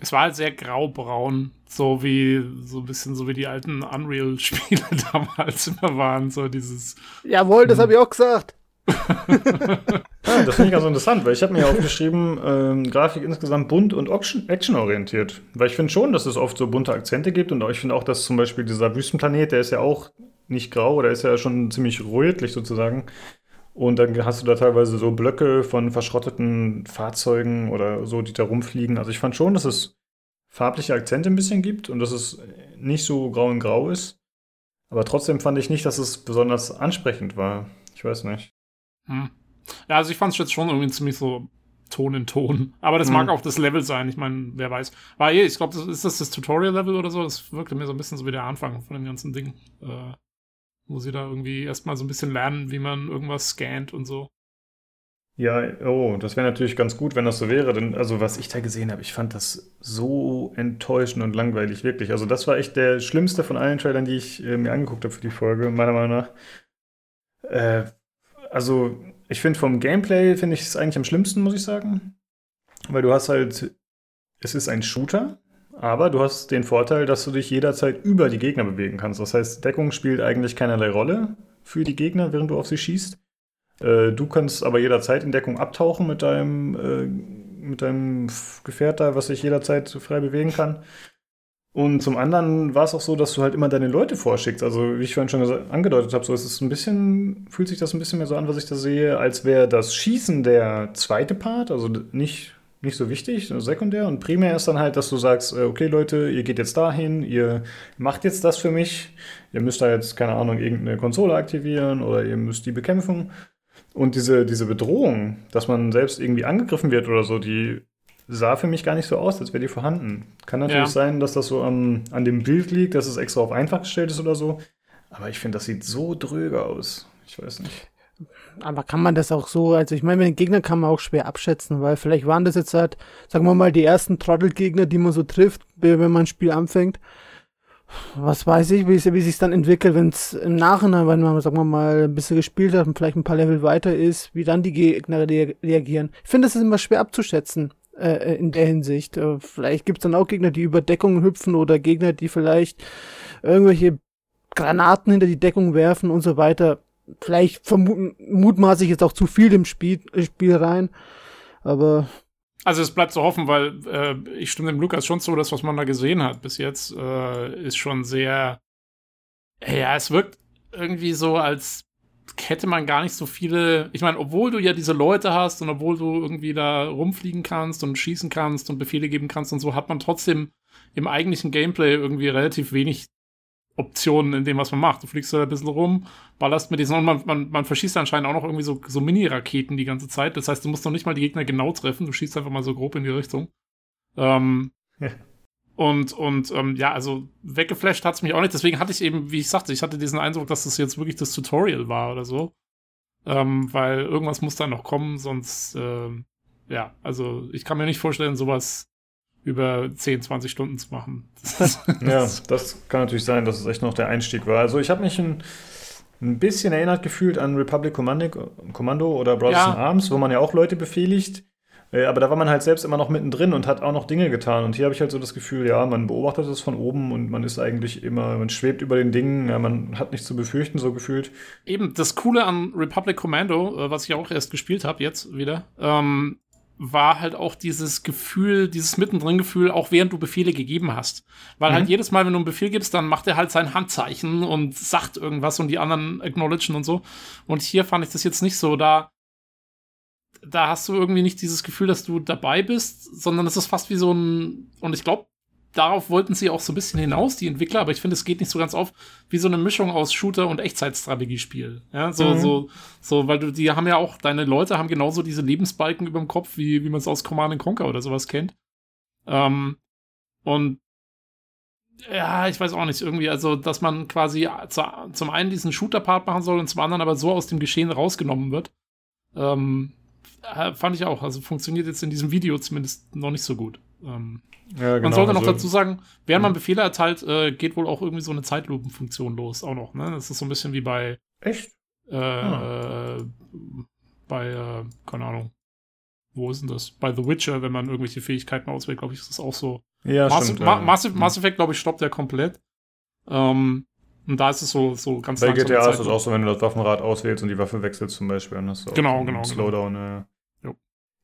Es war halt sehr graubraun, so wie so ein bisschen so wie die alten Unreal-Spiele damals immer waren, so dieses. Jawohl, das habe ich auch gesagt. ja, das finde ich ganz interessant, weil ich habe mir ja aufgeschrieben, ähm, Grafik insgesamt bunt und actionorientiert. Weil ich finde schon, dass es oft so bunte Akzente gibt und ich finde auch, dass zum Beispiel dieser Wüstenplanet, der ist ja auch nicht grau, der ist ja schon ziemlich rötlich sozusagen. Und dann hast du da teilweise so Blöcke von verschrotteten Fahrzeugen oder so, die da rumfliegen. Also ich fand schon, dass es farbliche Akzente ein bisschen gibt und dass es nicht so grau in grau ist. Aber trotzdem fand ich nicht, dass es besonders ansprechend war. Ich weiß nicht. Hm. Ja, also ich fand es jetzt schon irgendwie ziemlich so Ton in Ton. Aber das hm. mag auch das Level sein. Ich meine, wer weiß. War eh, ich glaube, das ist das das Tutorial-Level oder so. Das wirkte mir so ein bisschen so wie der Anfang von dem ganzen Ding. Äh, wo sie da irgendwie erstmal so ein bisschen lernen, wie man irgendwas scannt und so. Ja, oh, das wäre natürlich ganz gut, wenn das so wäre. Denn, also, was ich da gesehen habe, ich fand das so enttäuschend und langweilig, wirklich. Also, das war echt der schlimmste von allen Trailern, die ich äh, mir angeguckt habe für die Folge, meiner Meinung nach. Äh, also, ich finde vom Gameplay, finde ich es eigentlich am schlimmsten, muss ich sagen. Weil du hast halt, es ist ein Shooter, aber du hast den Vorteil, dass du dich jederzeit über die Gegner bewegen kannst. Das heißt, Deckung spielt eigentlich keinerlei Rolle für die Gegner, während du auf sie schießt. Äh, du kannst aber jederzeit in Deckung abtauchen mit deinem, äh, mit deinem Gefährt was sich jederzeit frei bewegen kann. Und zum anderen war es auch so, dass du halt immer deine Leute vorschickst. Also, wie ich vorhin schon angedeutet habe, so ist es ein bisschen, fühlt sich das ein bisschen mehr so an, was ich da sehe, als wäre das Schießen der zweite Part, also nicht nicht so wichtig, sekundär. Und primär ist dann halt, dass du sagst, äh, okay Leute, ihr geht jetzt dahin, ihr macht jetzt das für mich. Ihr müsst da jetzt, keine Ahnung, irgendeine Konsole aktivieren oder ihr müsst die bekämpfen. Und diese, diese Bedrohung, dass man selbst irgendwie angegriffen wird oder so, die sah für mich gar nicht so aus, als wäre die vorhanden. Kann natürlich ja. sein, dass das so an, an dem Bild liegt, dass es extra auf einfach gestellt ist oder so. Aber ich finde, das sieht so dröge aus. Ich weiß nicht. Aber kann man das auch so, also ich meine, den Gegnern kann man auch schwer abschätzen, weil vielleicht waren das jetzt halt, sagen wir mal, die ersten Trottelgegner, die man so trifft, wenn man ein Spiel anfängt. Was weiß ich, wie, wie sich dann entwickelt, wenn es im Nachhinein, wenn man, sagen wir mal, ein bisschen gespielt hat und vielleicht ein paar Level weiter ist, wie dann die Gegner reagieren. Ich finde, das ist immer schwer abzuschätzen äh, in der Hinsicht. Äh, vielleicht gibt es dann auch Gegner, die über Deckungen hüpfen oder Gegner, die vielleicht irgendwelche Granaten hinter die Deckung werfen und so weiter vielleicht vermuten, mutmaße ich jetzt auch zu viel im Spiel, Spiel rein. Aber. Also es bleibt zu hoffen, weil äh, ich stimme dem Lukas schon zu, dass was man da gesehen hat bis jetzt, äh, ist schon sehr. Ja, es wirkt irgendwie so, als hätte man gar nicht so viele. Ich meine, obwohl du ja diese Leute hast und obwohl du irgendwie da rumfliegen kannst und schießen kannst und Befehle geben kannst und so, hat man trotzdem im eigentlichen Gameplay irgendwie relativ wenig Optionen in dem, was man macht. Du fliegst da ein bisschen rum, ballerst mit diesen und man, man, man verschießt anscheinend auch noch irgendwie so, so Mini-Raketen die ganze Zeit. Das heißt, du musst noch nicht mal die Gegner genau treffen, du schießt einfach mal so grob in die Richtung. Ähm, ja. Und, und ähm, ja, also weggeflasht hat es mich auch nicht. Deswegen hatte ich eben, wie ich sagte, ich hatte diesen Eindruck, dass das jetzt wirklich das Tutorial war oder so. Ähm, weil irgendwas muss da noch kommen, sonst, ähm, ja, also ich kann mir nicht vorstellen, sowas über 10, 20 Stunden zu machen. ja, das kann natürlich sein, dass es echt noch der Einstieg war. Also ich habe mich ein, ein, bisschen erinnert gefühlt an Republic Commando, oder Brothers ja. in Arms, wo man ja auch Leute befehligt. Äh, aber da war man halt selbst immer noch mittendrin und hat auch noch Dinge getan. Und hier habe ich halt so das Gefühl, ja, man beobachtet es von oben und man ist eigentlich immer, man schwebt über den Dingen, ja, man hat nichts zu befürchten, so gefühlt. Eben, das Coole an Republic Commando, äh, was ich auch erst gespielt habe, jetzt wieder, ähm, war halt auch dieses Gefühl, dieses Mittendrin-Gefühl, auch während du Befehle gegeben hast. Weil halt mhm. halt jedes Mal, wenn du einen Befehl gibst, dann macht er halt sein Handzeichen und sagt irgendwas und die anderen acknowledgen und so. Und hier fand ich das jetzt nicht so. Da, da hast du irgendwie nicht dieses Gefühl, dass du dabei bist, sondern es ist fast wie so ein, und ich glaube, darauf wollten sie auch so ein bisschen hinaus, die Entwickler, aber ich finde, es geht nicht so ganz auf, wie so eine Mischung aus Shooter und Echtzeitstrategiespiel. Ja, so, mhm. so, so, weil du, die haben ja auch, deine Leute haben genauso diese Lebensbalken über dem Kopf, wie, wie man es aus Command Conquer oder sowas kennt. Ähm, und ja, ich weiß auch nicht, irgendwie, also, dass man quasi zu, zum einen diesen Shooter-Part machen soll und zum anderen aber so aus dem Geschehen rausgenommen wird. Ähm, äh, fand ich auch. Also funktioniert jetzt in diesem Video zumindest noch nicht so gut. Ähm, ja, genau, man sollte noch also, dazu sagen, während man Befehle erteilt, äh, geht wohl auch irgendwie so eine Zeitlupenfunktion los, auch noch. Ne? Das ist so ein bisschen wie bei. Echt? Äh, ah. bei, äh, keine Ahnung. Wo ist denn das? Bei The Witcher, wenn man irgendwelche Fähigkeiten auswählt, glaube ich, ist das auch so. Ja, Mass, stimmt, Ma. Mass, Mass Effect, glaube ich, stoppt ja komplett. Ähm, und da ist es so, so ganz Bei GTA ist es auch so, wenn du das Waffenrad auswählst und die Waffe wechselst zum Beispiel. Dann hast du genau, genau. Slowdown. Genau.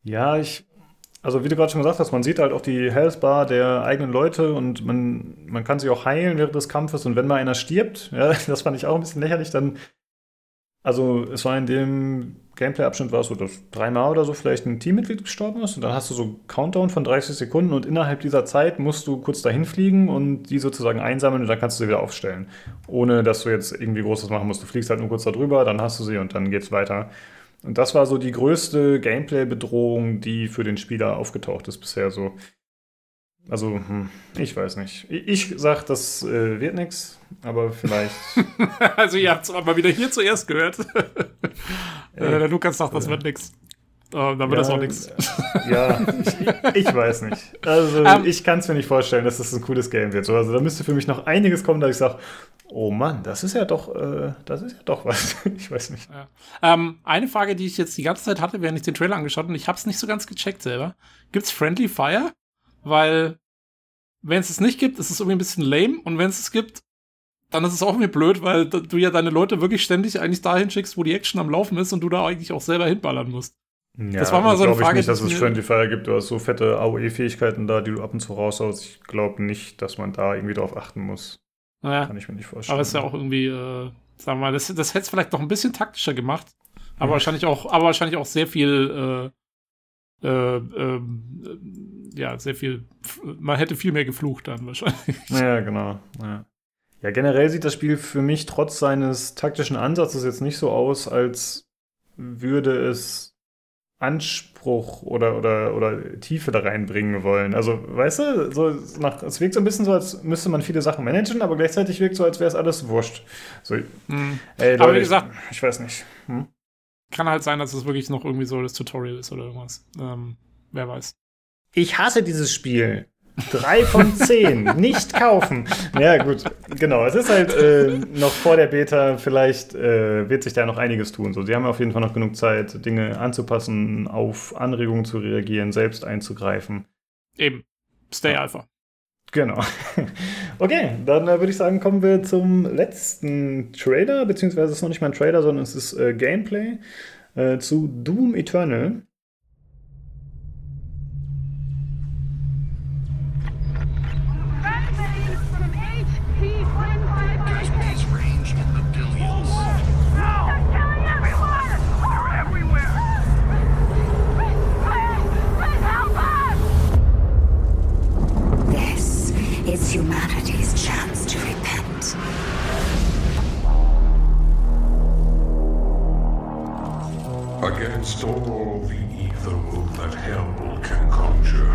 Ja. ja, ich also wie du gerade schon gesagt hast, man sieht halt auch die Health Bar der eigenen Leute und man, man kann sich auch heilen während des Kampfes und wenn mal einer stirbt, ja, das fand ich auch ein bisschen lächerlich, dann also es war in dem Gameplay-Abschnitt war es so, dass dreimal oder so vielleicht ein Teammitglied gestorben ist und dann hast du so Countdown von 30 Sekunden und innerhalb dieser Zeit musst du kurz dahin fliegen und die sozusagen einsammeln und dann kannst du sie wieder aufstellen. Ohne dass du jetzt irgendwie Großes machen musst. Du fliegst halt nur kurz darüber, dann hast du sie und dann geht's weiter. Und das war so die größte Gameplay-Bedrohung, die für den Spieler aufgetaucht ist bisher so. Also, hm, ich weiß nicht. Ich sag, das äh, wird nichts, aber vielleicht. also, ihr habt es aber wieder hier zuerst gehört. äh, der Lukas sagt, das äh, wird nichts. Uh, dann wird ja, das auch nichts. Ja, ich, ich, weiß nicht. Also, um, ähm. ich kann es mir nicht vorstellen, dass das ein cooles Game wird. Also, da müsste für mich noch einiges kommen, dass ich sage, oh Mann, das ist ja doch, äh, das ist ja doch was. ich weiß nicht. Ja. Ähm, eine Frage, die ich jetzt die ganze Zeit hatte, während ich den Trailer angeschaut habe, und ich habe es nicht so ganz gecheckt selber. Gibt's Friendly Fire? Weil, wenn es es nicht gibt, ist es irgendwie ein bisschen lame. Und wenn es es gibt, dann ist es auch irgendwie blöd, weil du ja deine Leute wirklich ständig eigentlich dahin schickst, wo die Action am Laufen ist und du da eigentlich auch selber hinballern musst. Ja, das war mal so eine Frage. Ich nicht, dass es Friendly Fire gibt. Du hast so fette AOE-Fähigkeiten da, die du ab und zu raushaust. Ich glaube nicht, dass man da irgendwie drauf achten muss. Naja. Kann ich mir nicht vorstellen. Aber es ist ja auch irgendwie, äh, sagen wir mal, das, das hätte es vielleicht noch ein bisschen taktischer gemacht. Aber mhm. wahrscheinlich auch, aber wahrscheinlich auch sehr viel äh, äh, ja, sehr viel, man hätte viel mehr geflucht dann wahrscheinlich. Ja, genau. Ja. ja, generell sieht das Spiel für mich trotz seines taktischen Ansatzes jetzt nicht so aus, als würde es Anspruch oder, oder, oder Tiefe da reinbringen wollen. Also, weißt du, so nach, es wirkt so ein bisschen so, als müsste man viele Sachen managen, aber gleichzeitig wirkt so, als wäre es alles wurscht. So, hm. ey, Leute, aber wie gesagt, ich, ich weiß nicht. Hm? Kann halt sein, dass es wirklich noch irgendwie so das Tutorial ist oder irgendwas. Ähm, wer weiß. Ich hasse dieses Spiel. Drei von zehn. nicht kaufen. Ja, gut. Genau. Es ist halt äh, noch vor der Beta. Vielleicht äh, wird sich da noch einiges tun. So, sie haben auf jeden Fall noch genug Zeit, Dinge anzupassen, auf Anregungen zu reagieren, selbst einzugreifen. Eben. Stay ja. Alpha. Genau. Okay, dann äh, würde ich sagen, kommen wir zum letzten Trailer, beziehungsweise es ist noch nicht mal ein Trailer, sondern es ist äh, Gameplay äh, zu Doom Eternal. Against all the evil that hell can conjure.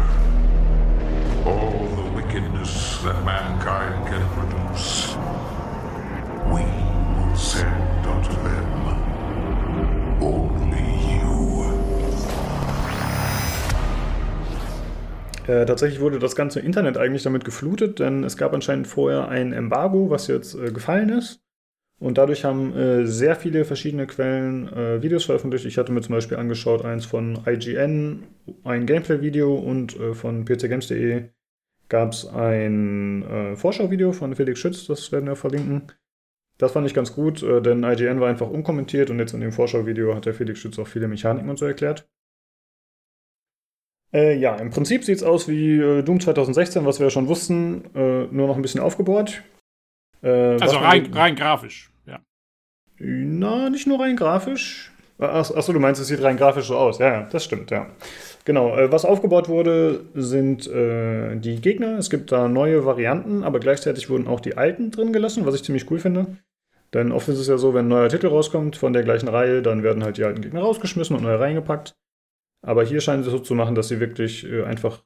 All the wickedness that mankind can produce. We will send unto them only you. Äh, tatsächlich wurde das ganze Internet eigentlich damit geflutet, denn es gab anscheinend vorher ein Embargo, was jetzt äh, gefallen ist. Und dadurch haben äh, sehr viele verschiedene Quellen äh, Videos veröffentlicht. Ich hatte mir zum Beispiel angeschaut eins von IGN, ein Gameplay-Video und äh, von pcgames.de gab es ein äh, Vorschau-Video von Felix Schütz, das werden wir verlinken. Das fand ich ganz gut, äh, denn IGN war einfach unkommentiert und jetzt in dem Vorschau-Video hat der Felix Schütz auch viele Mechaniken und so erklärt. Äh, ja, im Prinzip sieht es aus wie Doom 2016, was wir ja schon wussten, nur noch ein bisschen aufgebohrt. Also rein, rein grafisch. Na, nicht nur rein grafisch. Achso, du meinst, es sieht rein grafisch so aus. Ja, das stimmt, ja. Genau, äh, was aufgebaut wurde, sind äh, die Gegner. Es gibt da neue Varianten, aber gleichzeitig wurden auch die alten drin gelassen, was ich ziemlich cool finde. Denn oft ist es ja so, wenn ein neuer Titel rauskommt von der gleichen Reihe, dann werden halt die alten Gegner rausgeschmissen und neue reingepackt. Aber hier scheint es so zu machen, dass sie wirklich äh, einfach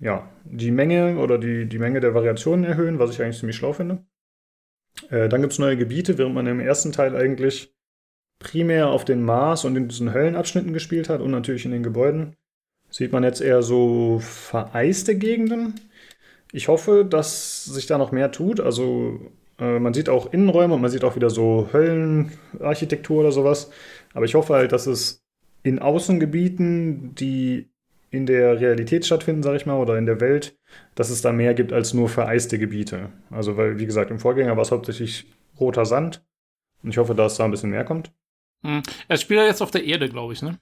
ja, die Menge oder die, die Menge der Variationen erhöhen, was ich eigentlich ziemlich schlau finde. Äh, dann gibt es neue Gebiete, während man im ersten Teil eigentlich primär auf den Mars und in diesen Höllenabschnitten gespielt hat und natürlich in den Gebäuden. Sieht man jetzt eher so vereiste Gegenden. Ich hoffe, dass sich da noch mehr tut. Also äh, man sieht auch Innenräume und man sieht auch wieder so Höllenarchitektur oder sowas. Aber ich hoffe halt, dass es in Außengebieten, die in der Realität stattfinden, sage ich mal, oder in der Welt, dass es da mehr gibt als nur vereiste Gebiete. Also, weil, wie gesagt, im Vorgänger war es hauptsächlich roter Sand. Und ich hoffe, dass da ein bisschen mehr kommt. Hm. Er spielt ja jetzt auf der Erde, glaube ich, ne?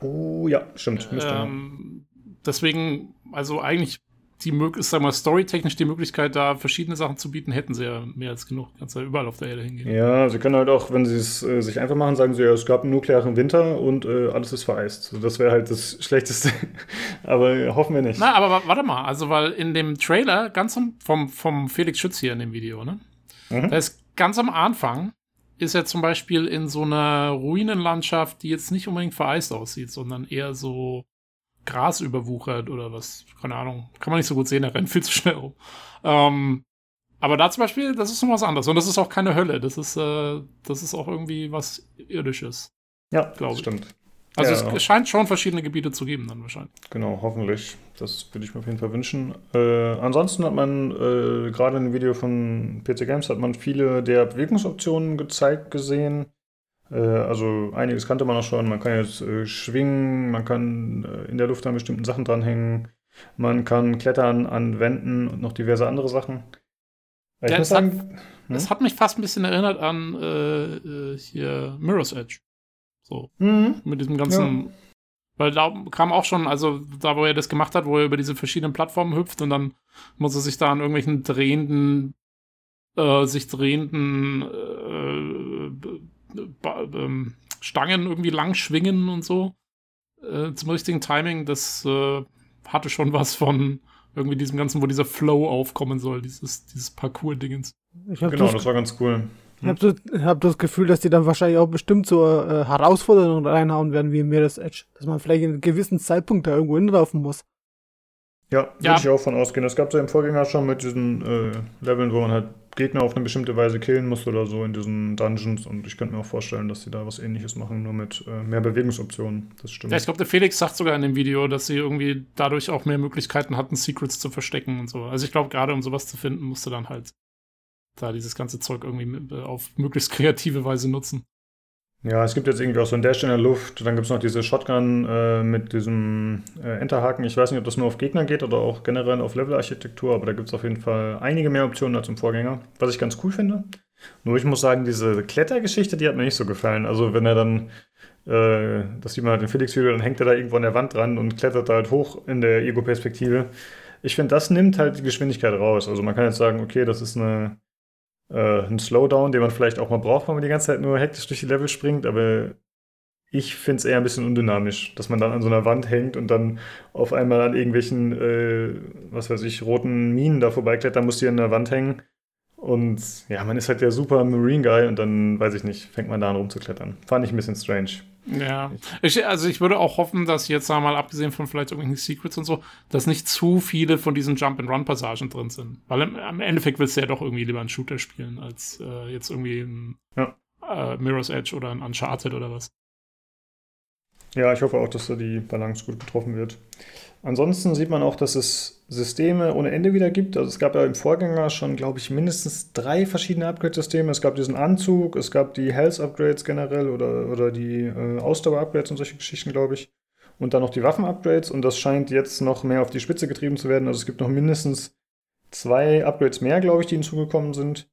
Oh, ja, stimmt. Ähm, deswegen, also eigentlich die Möglichkeit, sag mal, storytechnisch die Möglichkeit, da verschiedene Sachen zu bieten, hätten sie ja mehr als genug. Kannst ja überall auf der Erde hingehen. Ja, sie können halt auch, wenn sie es äh, sich einfach machen, sagen sie, ja, es gab einen nuklearen Winter und äh, alles ist vereist. das wäre halt das Schlechteste. aber hoffen wir nicht. Na, aber warte mal, also weil in dem Trailer, ganz am, vom, vom Felix Schütz hier in dem Video, ne? Mhm. Da ist ganz am Anfang ist er zum Beispiel in so einer Ruinenlandschaft, die jetzt nicht unbedingt vereist aussieht, sondern eher so Gras überwuchert oder was, keine Ahnung. Kann man nicht so gut sehen, er rennt viel zu schnell rum. Ähm, aber da zum Beispiel, das ist noch was anderes. Und das ist auch keine Hölle. Das ist, äh, das ist auch irgendwie was Irdisches. Ja, glaube ich. Stimmt. Also ja, es scheint schon verschiedene Gebiete zu geben, dann wahrscheinlich. Genau, hoffentlich. Das würde ich mir auf jeden Fall wünschen. Äh, ansonsten hat man äh, gerade in dem Video von PC Games hat man viele der Bewegungsoptionen gezeigt gesehen. Äh, also einiges kannte man auch schon. Man kann jetzt äh, schwingen, man kann äh, in der Luft an bestimmten Sachen dranhängen, man kann klettern an Wänden und noch diverse andere Sachen. Ich ja, muss sagen, hat, hm? es hat mich fast ein bisschen erinnert an äh, hier Mirror's Edge. So. Mhm. Mit diesem ganzen. Ja. Weil da kam auch schon, also da, wo er das gemacht hat, wo er über diese verschiedenen Plattformen hüpft und dann muss er sich da an irgendwelchen drehenden, äh, sich drehenden Stangen irgendwie lang schwingen und so. äh, zum richtigen Timing, das äh, hatte schon was von irgendwie diesem Ganzen, wo dieser Flow aufkommen soll, dieses, dieses Parcours-Dingens. Genau, das, das war ganz cool. Ich habe so, hab das Gefühl, dass die dann wahrscheinlich auch bestimmt so äh, Herausforderungen reinhauen werden wie im Mirror's Edge. Dass man vielleicht in einem gewissen Zeitpunkt da irgendwo hinlaufen muss. Ja, ja. würde ich auch von ausgehen. Es gab ja im Vorgänger schon mit diesen äh, Leveln, wo man halt Gegner auf eine bestimmte Weise killen muss oder so in diesen Dungeons. Und ich könnte mir auch vorstellen, dass sie da was ähnliches machen, nur mit äh, mehr Bewegungsoptionen. Das stimmt. Ja, ich glaube, der Felix sagt sogar in dem Video, dass sie irgendwie dadurch auch mehr Möglichkeiten hatten, Secrets zu verstecken und so. Also ich glaube, gerade um sowas zu finden, musst du dann halt da dieses ganze Zeug irgendwie äh, auf möglichst kreative Weise nutzen. Ja, es gibt jetzt irgendwie auch so ein Dash in der Luft. Dann gibt es noch diese Shotgun äh, mit diesem äh, Enterhaken. Ich weiß nicht, ob das nur auf Gegner geht oder auch generell auf Levelarchitektur, aber da gibt es auf jeden Fall einige mehr Optionen als im Vorgänger, was ich ganz cool finde. Nur ich muss sagen, diese Klettergeschichte, die hat mir nicht so gefallen. Also wenn er dann, äh, das sieht man halt in Felix-Video, dann hängt er da irgendwo an der Wand dran und klettert da halt hoch in der Ego-Perspektive. Ich finde, das nimmt halt die Geschwindigkeit raus. Also man kann jetzt sagen, okay, das ist eine äh, ein Slowdown, den man vielleicht auch mal braucht, wenn man die ganze Zeit nur hektisch durch die Level springt, aber ich finde es eher ein bisschen undynamisch, dass man dann an so einer Wand hängt und dann auf einmal an irgendwelchen, äh, was weiß ich, roten Minen da vorbeiklettern muss, die an der Wand hängen. Und ja, man ist halt der super Marine Guy und dann, weiß ich nicht, fängt man da an rumzuklettern. Fand ich ein bisschen strange. Ja, ich, also ich würde auch hoffen, dass jetzt mal abgesehen von vielleicht irgendwelchen Secrets und so, dass nicht zu viele von diesen Jump-and-Run-Passagen drin sind. Weil im, im, Endeffekt willst du ja doch irgendwie lieber einen Shooter spielen, als äh, jetzt irgendwie ein ja. äh, Mirror's Edge oder ein Uncharted oder was. Ja, ich hoffe auch, dass da die Balance gut getroffen wird. Ansonsten sieht man auch, dass es Systeme ohne Ende wieder gibt. Also es gab ja im Vorgänger schon, glaube ich, mindestens drei verschiedene Upgrade-Systeme. Es gab diesen Anzug, es gab die Health-Upgrades generell oder, oder die äh, Ausdauer-Upgrades und solche Geschichten, glaube ich. Und dann noch die Waffen-Upgrades und das scheint jetzt noch mehr auf die Spitze getrieben zu werden. Also es gibt noch mindestens zwei Upgrades mehr, glaube ich, die hinzugekommen sind.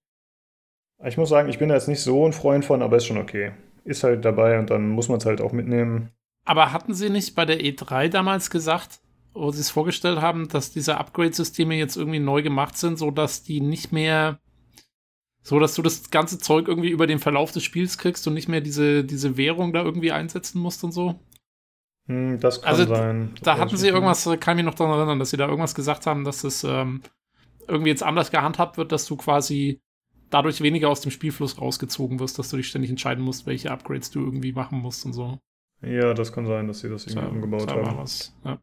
Ich muss sagen, ich bin da jetzt nicht so ein Freund von, aber ist schon okay. Ist halt dabei und dann muss man es halt auch mitnehmen. Aber hatten sie nicht bei der E3 damals gesagt, wo sie es vorgestellt haben, dass diese Upgrade-Systeme jetzt irgendwie neu gemacht sind, so dass die nicht mehr, so dass du das ganze Zeug irgendwie über den Verlauf des Spiels kriegst und nicht mehr diese, diese Währung da irgendwie einsetzen musst und so. Hm, das kann also, sein. Da hatten sie irgendwas, kann ich mich noch daran erinnern, dass sie da irgendwas gesagt haben, dass es ähm, irgendwie jetzt anders gehandhabt wird, dass du quasi dadurch weniger aus dem Spielfluss rausgezogen wirst, dass du dich ständig entscheiden musst, welche Upgrades du irgendwie machen musst und so. Ja, das kann sein, dass sie das irgendwie umgebaut haben. Was, ja.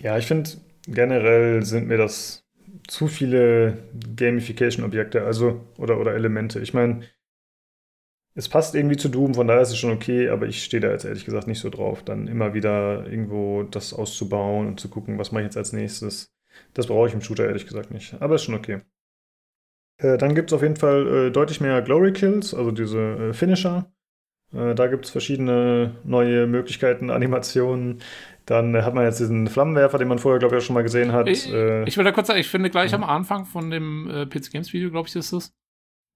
Ja, ich finde, generell sind mir das zu viele Gamification-Objekte, also oder, oder Elemente. Ich meine, es passt irgendwie zu Doom, von daher ist es schon okay, aber ich stehe da jetzt ehrlich gesagt nicht so drauf, dann immer wieder irgendwo das auszubauen und zu gucken, was mache ich jetzt als nächstes. Das brauche ich im Shooter ehrlich gesagt nicht, aber ist schon okay. Äh, dann gibt es auf jeden Fall äh, deutlich mehr Glory Kills, also diese äh, Finisher. Äh, da gibt es verschiedene neue Möglichkeiten, Animationen. Dann hat man jetzt diesen Flammenwerfer, den man vorher, glaube ich, auch schon mal gesehen hat. Ich, äh, ich will da kurz sagen, ich finde gleich ja. am Anfang von dem äh, PC Games Video, glaube ich, ist das,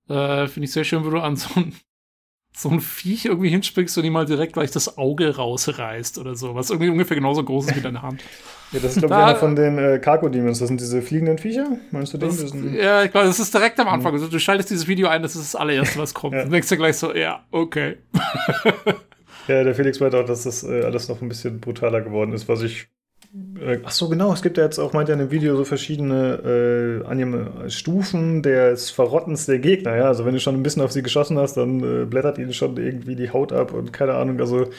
äh, finde ich sehr schön, wo du an so ein, so ein Viech irgendwie hinspringst und ihm mal direkt gleich das Auge rausreißt oder so, was irgendwie ungefähr genauso groß ist wie deine Hand. Ja, das ist, glaube ich, einer von den äh, Cargo Demons. Das sind diese fliegenden Viecher. Meinst du den? Das, ja, ich glaube, das ist direkt am Anfang. Also, du schaltest dieses Video ein, das ist das allererste, was kommt. ja. Du denkst dir gleich so, ja, okay. Ja, der Felix meinte auch, dass das äh, alles noch ein bisschen brutaler geworden ist, was ich. Äh, ach so, genau. Es gibt ja jetzt auch, meint er in dem Video, so verschiedene äh, Stufen des Verrottens der Gegner. Ja, also wenn du schon ein bisschen auf sie geschossen hast, dann äh, blättert ihnen schon irgendwie die Haut ab und keine Ahnung. Also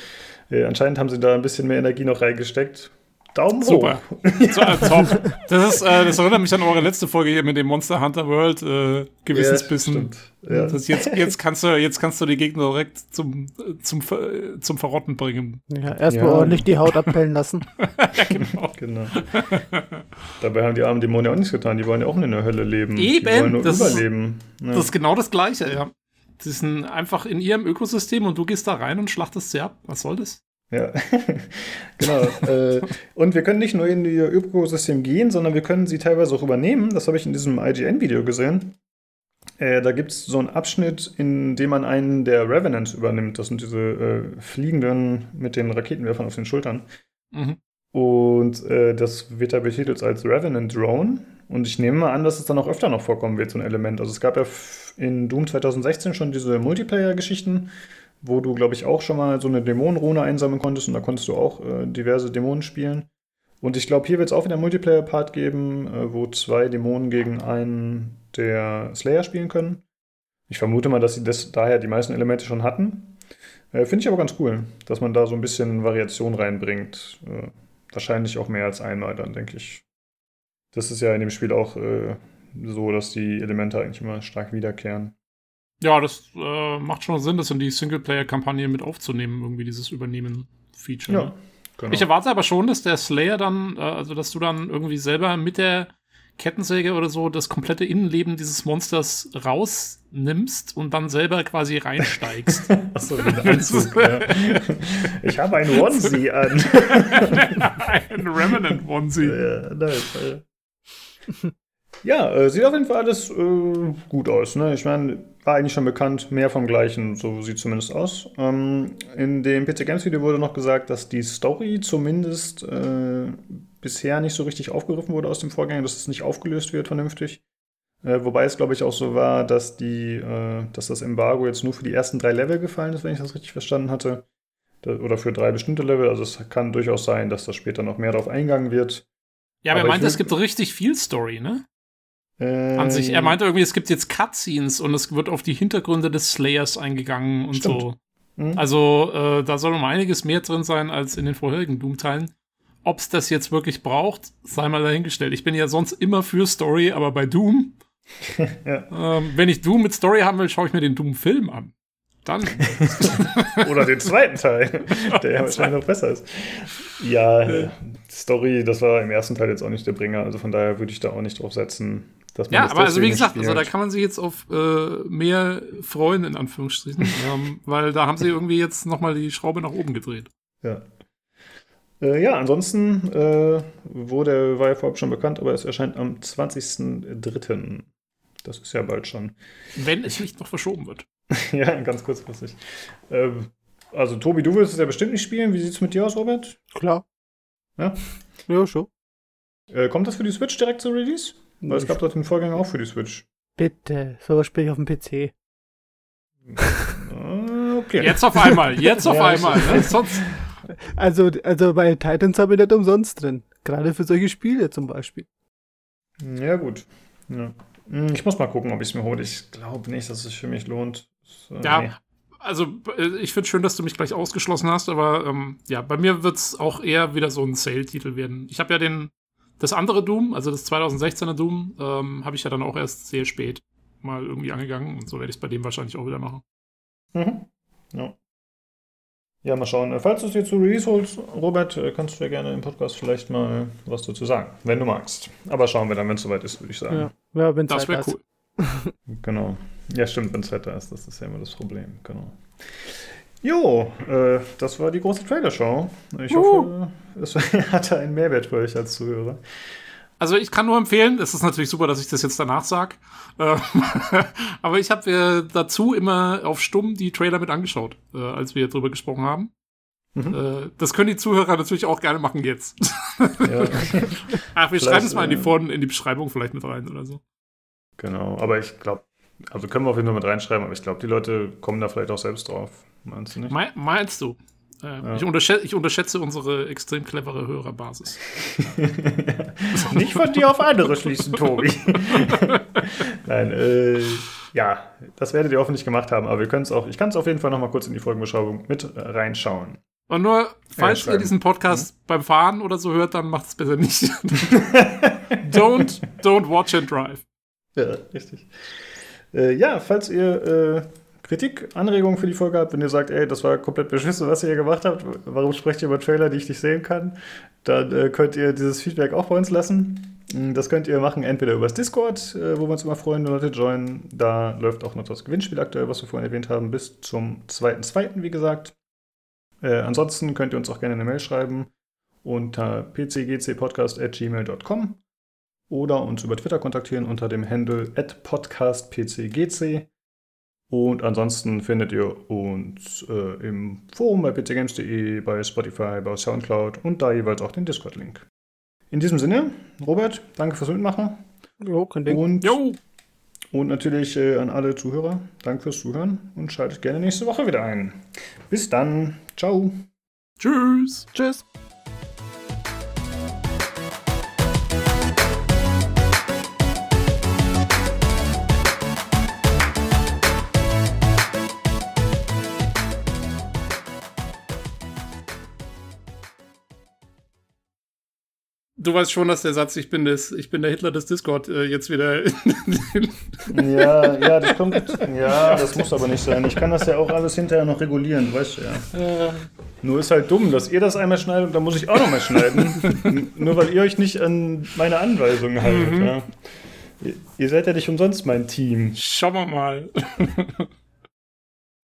äh, anscheinend haben sie da ein bisschen mehr Energie noch reingesteckt. Daumen Super. hoch. Super. So, das, ist, äh, das erinnert mich an eure letzte Folge hier mit dem Monster Hunter World äh, Gewissensbissen. Ja, ja. Das jetzt, jetzt, kannst du, jetzt kannst du die Gegner direkt zum, zum, zum Verrotten bringen. Ja, erstmal ja. ordentlich die Haut abpellen lassen. ja, genau. genau. Dabei haben die armen Dämonen auch nichts getan. Die wollen ja auch in der Hölle leben. Eben. Die wollen nur das überleben. Ist, das ist genau das Gleiche, ja. Sie sind einfach in ihrem Ökosystem und du gehst da rein und schlachtest sie ab. Was soll das? Ja, genau. äh, und wir können nicht nur in ihr Ökosystem gehen, sondern wir können sie teilweise auch übernehmen. Das habe ich in diesem IGN-Video gesehen. Äh, da gibt es so einen Abschnitt, in dem man einen der Revenants übernimmt. Das sind diese äh, Fliegenden mit den Raketenwerfern auf den Schultern. Mhm. Und äh, das wird da betitelt als Revenant Drone. Und ich nehme mal an, dass es dann auch öfter noch vorkommen wird, so ein Element. Also es gab ja in Doom 2016 schon diese Multiplayer-Geschichten wo du, glaube ich, auch schon mal so eine Dämonenrune einsammeln konntest und da konntest du auch äh, diverse Dämonen spielen. Und ich glaube, hier wird es auch wieder einen Multiplayer-Part geben, äh, wo zwei Dämonen gegen einen der Slayer spielen können. Ich vermute mal, dass sie das daher die meisten Elemente schon hatten. Äh, Finde ich aber ganz cool, dass man da so ein bisschen Variation reinbringt. Äh, wahrscheinlich auch mehr als einmal dann, denke ich. Das ist ja in dem Spiel auch äh, so, dass die Elemente eigentlich immer stark wiederkehren. Ja, das äh, macht schon Sinn, das in die Singleplayer-Kampagne mit aufzunehmen, irgendwie dieses Übernehmen-Feature. Ja, ne? genau. Ich erwarte aber schon, dass der Slayer dann, äh, also dass du dann irgendwie selber mit der Kettensäge oder so das komplette Innenleben dieses Monsters rausnimmst und dann selber quasi reinsteigst. Achso, den Anzug. ja. Ich habe einen Onesie an. ein Remnant Onesie. Ja, nice. Ja, äh, sieht auf jeden Fall alles äh, gut aus. Ne? Ich meine, war eigentlich schon bekannt, mehr vom Gleichen, so sieht zumindest aus. Ähm, in dem PC Games Video wurde noch gesagt, dass die Story zumindest äh, bisher nicht so richtig aufgegriffen wurde aus dem Vorgänger, dass es nicht aufgelöst wird vernünftig. Äh, wobei es, glaube ich, auch so war, dass, die, äh, dass das Embargo jetzt nur für die ersten drei Level gefallen ist, wenn ich das richtig verstanden hatte. Da, oder für drei bestimmte Level. Also es kann durchaus sein, dass da später noch mehr darauf eingegangen wird. Ja, aber, aber er meint, es gibt richtig viel Story, ne? Äh, An sich. Er meinte irgendwie, es gibt jetzt Cutscenes und es wird auf die Hintergründe des Slayers eingegangen und stimmt. so. Mhm. Also, äh, da soll um einiges mehr drin sein als in den vorherigen Doom-Teilen. Ob es das jetzt wirklich braucht, sei mal dahingestellt. Ich bin ja sonst immer für Story, aber bei Doom, ja. ähm, wenn ich Doom mit Story haben will, schaue ich mir den Doom-Film an. Dann. Oder den zweiten Teil, der ja wahrscheinlich noch besser ist. Ja, äh. Story, das war im ersten Teil jetzt auch nicht der Bringer, also von daher würde ich da auch nicht drauf setzen ja, aber also wie gesagt, also da kann man sich jetzt auf äh, mehr freuen, in Anführungsstrichen, ähm, weil da haben sie irgendwie jetzt nochmal die Schraube nach oben gedreht. Ja. Äh, ja, ansonsten äh, wurde, war ja vorab schon bekannt, aber es erscheint am 20.03. Das ist ja bald schon. Wenn es nicht noch verschoben wird. ja, ganz kurzfristig. Ähm, also, Tobi, du willst es ja bestimmt nicht spielen. Wie sieht es mit dir aus, Robert? Klar. Ja? Ja, schon. Äh, kommt das für die Switch direkt zur Release? Weil es gab doch den Vorgänger auch für die Switch. Bitte, sowas spiele ich auf dem PC. Ah, okay. Jetzt auf einmal, jetzt auf ja, einmal. Ne? Sonst... Also, also bei Titans habe ich nicht umsonst drin. Gerade für solche Spiele zum Beispiel. Ja, gut. Ja. Hm, ich muss mal gucken, ob ich es mir hole. Ich glaube nicht, dass es sich für mich lohnt. Äh, ja, nee. also äh, ich finde schön, dass du mich gleich ausgeschlossen hast, aber ähm, ja, bei mir wird es auch eher wieder so ein Sale-Titel werden. Ich habe ja den das andere Doom, also das 2016er Doom, ähm, habe ich ja dann auch erst sehr spät mal irgendwie angegangen und so werde ich es bei dem wahrscheinlich auch wieder machen. Mhm. Ja. Ja, mal schauen. Falls du es dir zu Release holst, Robert, äh, kannst du ja gerne im Podcast vielleicht mal was dazu sagen, wenn du magst. Aber schauen wir dann, wenn es soweit ist, würde ich sagen. Ja, ja wenn Das wäre cool. genau. Ja, stimmt, wenn es Zeit da ist, das ist ja immer das Problem. Genau. Jo, äh, das war die große Trailer-Show. Ich uh. hoffe, es hatte einen Mehrwert für euch als Zuhörer. Also ich kann nur empfehlen, es ist natürlich super, dass ich das jetzt danach sage, äh, aber ich habe äh, dazu immer auf Stumm die Trailer mit angeschaut, äh, als wir drüber gesprochen haben. Mhm. Das können die Zuhörer natürlich auch gerne machen jetzt. Ja. Ach, wir schreiben es mal in die, Vor in die Beschreibung vielleicht mit rein oder so. Genau, aber ich glaube, also können wir auf jeden Fall mit reinschreiben, aber ich glaube, die Leute kommen da vielleicht auch selbst drauf. Meinst du nicht? Me meinst du? Äh, ja. ich, unterschätze, ich, unterschätze, unsere extrem clevere Hörerbasis. nicht von dir auf andere schließen, Tobi. Nein, äh, ja, das werdet ihr hoffentlich gemacht haben, aber wir können es auch, ich kann es auf jeden Fall noch mal kurz in die Folgenbeschreibung mit reinschauen. Und nur, falls ihr diesen Podcast mhm. beim Fahren oder so hört, dann macht es besser nicht. don't, don't watch and drive. Ja, richtig. Äh, ja, falls ihr äh, Kritik, Anregungen für die Folge habt, wenn ihr sagt, ey, das war komplett beschissen, was ihr hier gemacht habt, warum sprecht ihr über Trailer, die ich nicht sehen kann, dann äh, könnt ihr dieses Feedback auch bei uns lassen. Mm, das könnt ihr machen entweder übers Discord, äh, wo wir uns immer freuen, wenn Leute joinen. Da läuft auch noch das Gewinnspiel aktuell, was wir vorhin erwähnt haben, bis zum 2.2., wie gesagt. Äh, ansonsten könnt ihr uns auch gerne eine Mail schreiben unter pcgcpodcast.gmail.com oder uns über Twitter kontaktieren unter dem Handle podcastpcgc. Und ansonsten findet ihr uns äh, im Forum bei pcgames.de, bei Spotify, bei Soundcloud und da jeweils auch den Discord-Link. In diesem Sinne, Robert, danke fürs Mitmachen. Jo, kein Ding. Und jo. Und natürlich äh, an alle Zuhörer, danke fürs Zuhören und schaltet gerne nächste Woche wieder ein. Bis dann. Ciao. Tschüss. Tschüss. Du weißt schon, dass der Satz, ich bin, des, ich bin der Hitler des Discord, äh, jetzt wieder. ja, ja, das kommt. Ja, das muss aber nicht sein. Ich kann das ja auch alles hinterher noch regulieren, weißt du ja. Äh. Nur ist halt dumm, dass ihr das einmal schneidet und dann muss ich auch nochmal schneiden. Nur weil ihr euch nicht an meine Anweisungen haltet. Mhm. Ja. Ihr seid ja nicht umsonst mein Team. Schauen wir mal.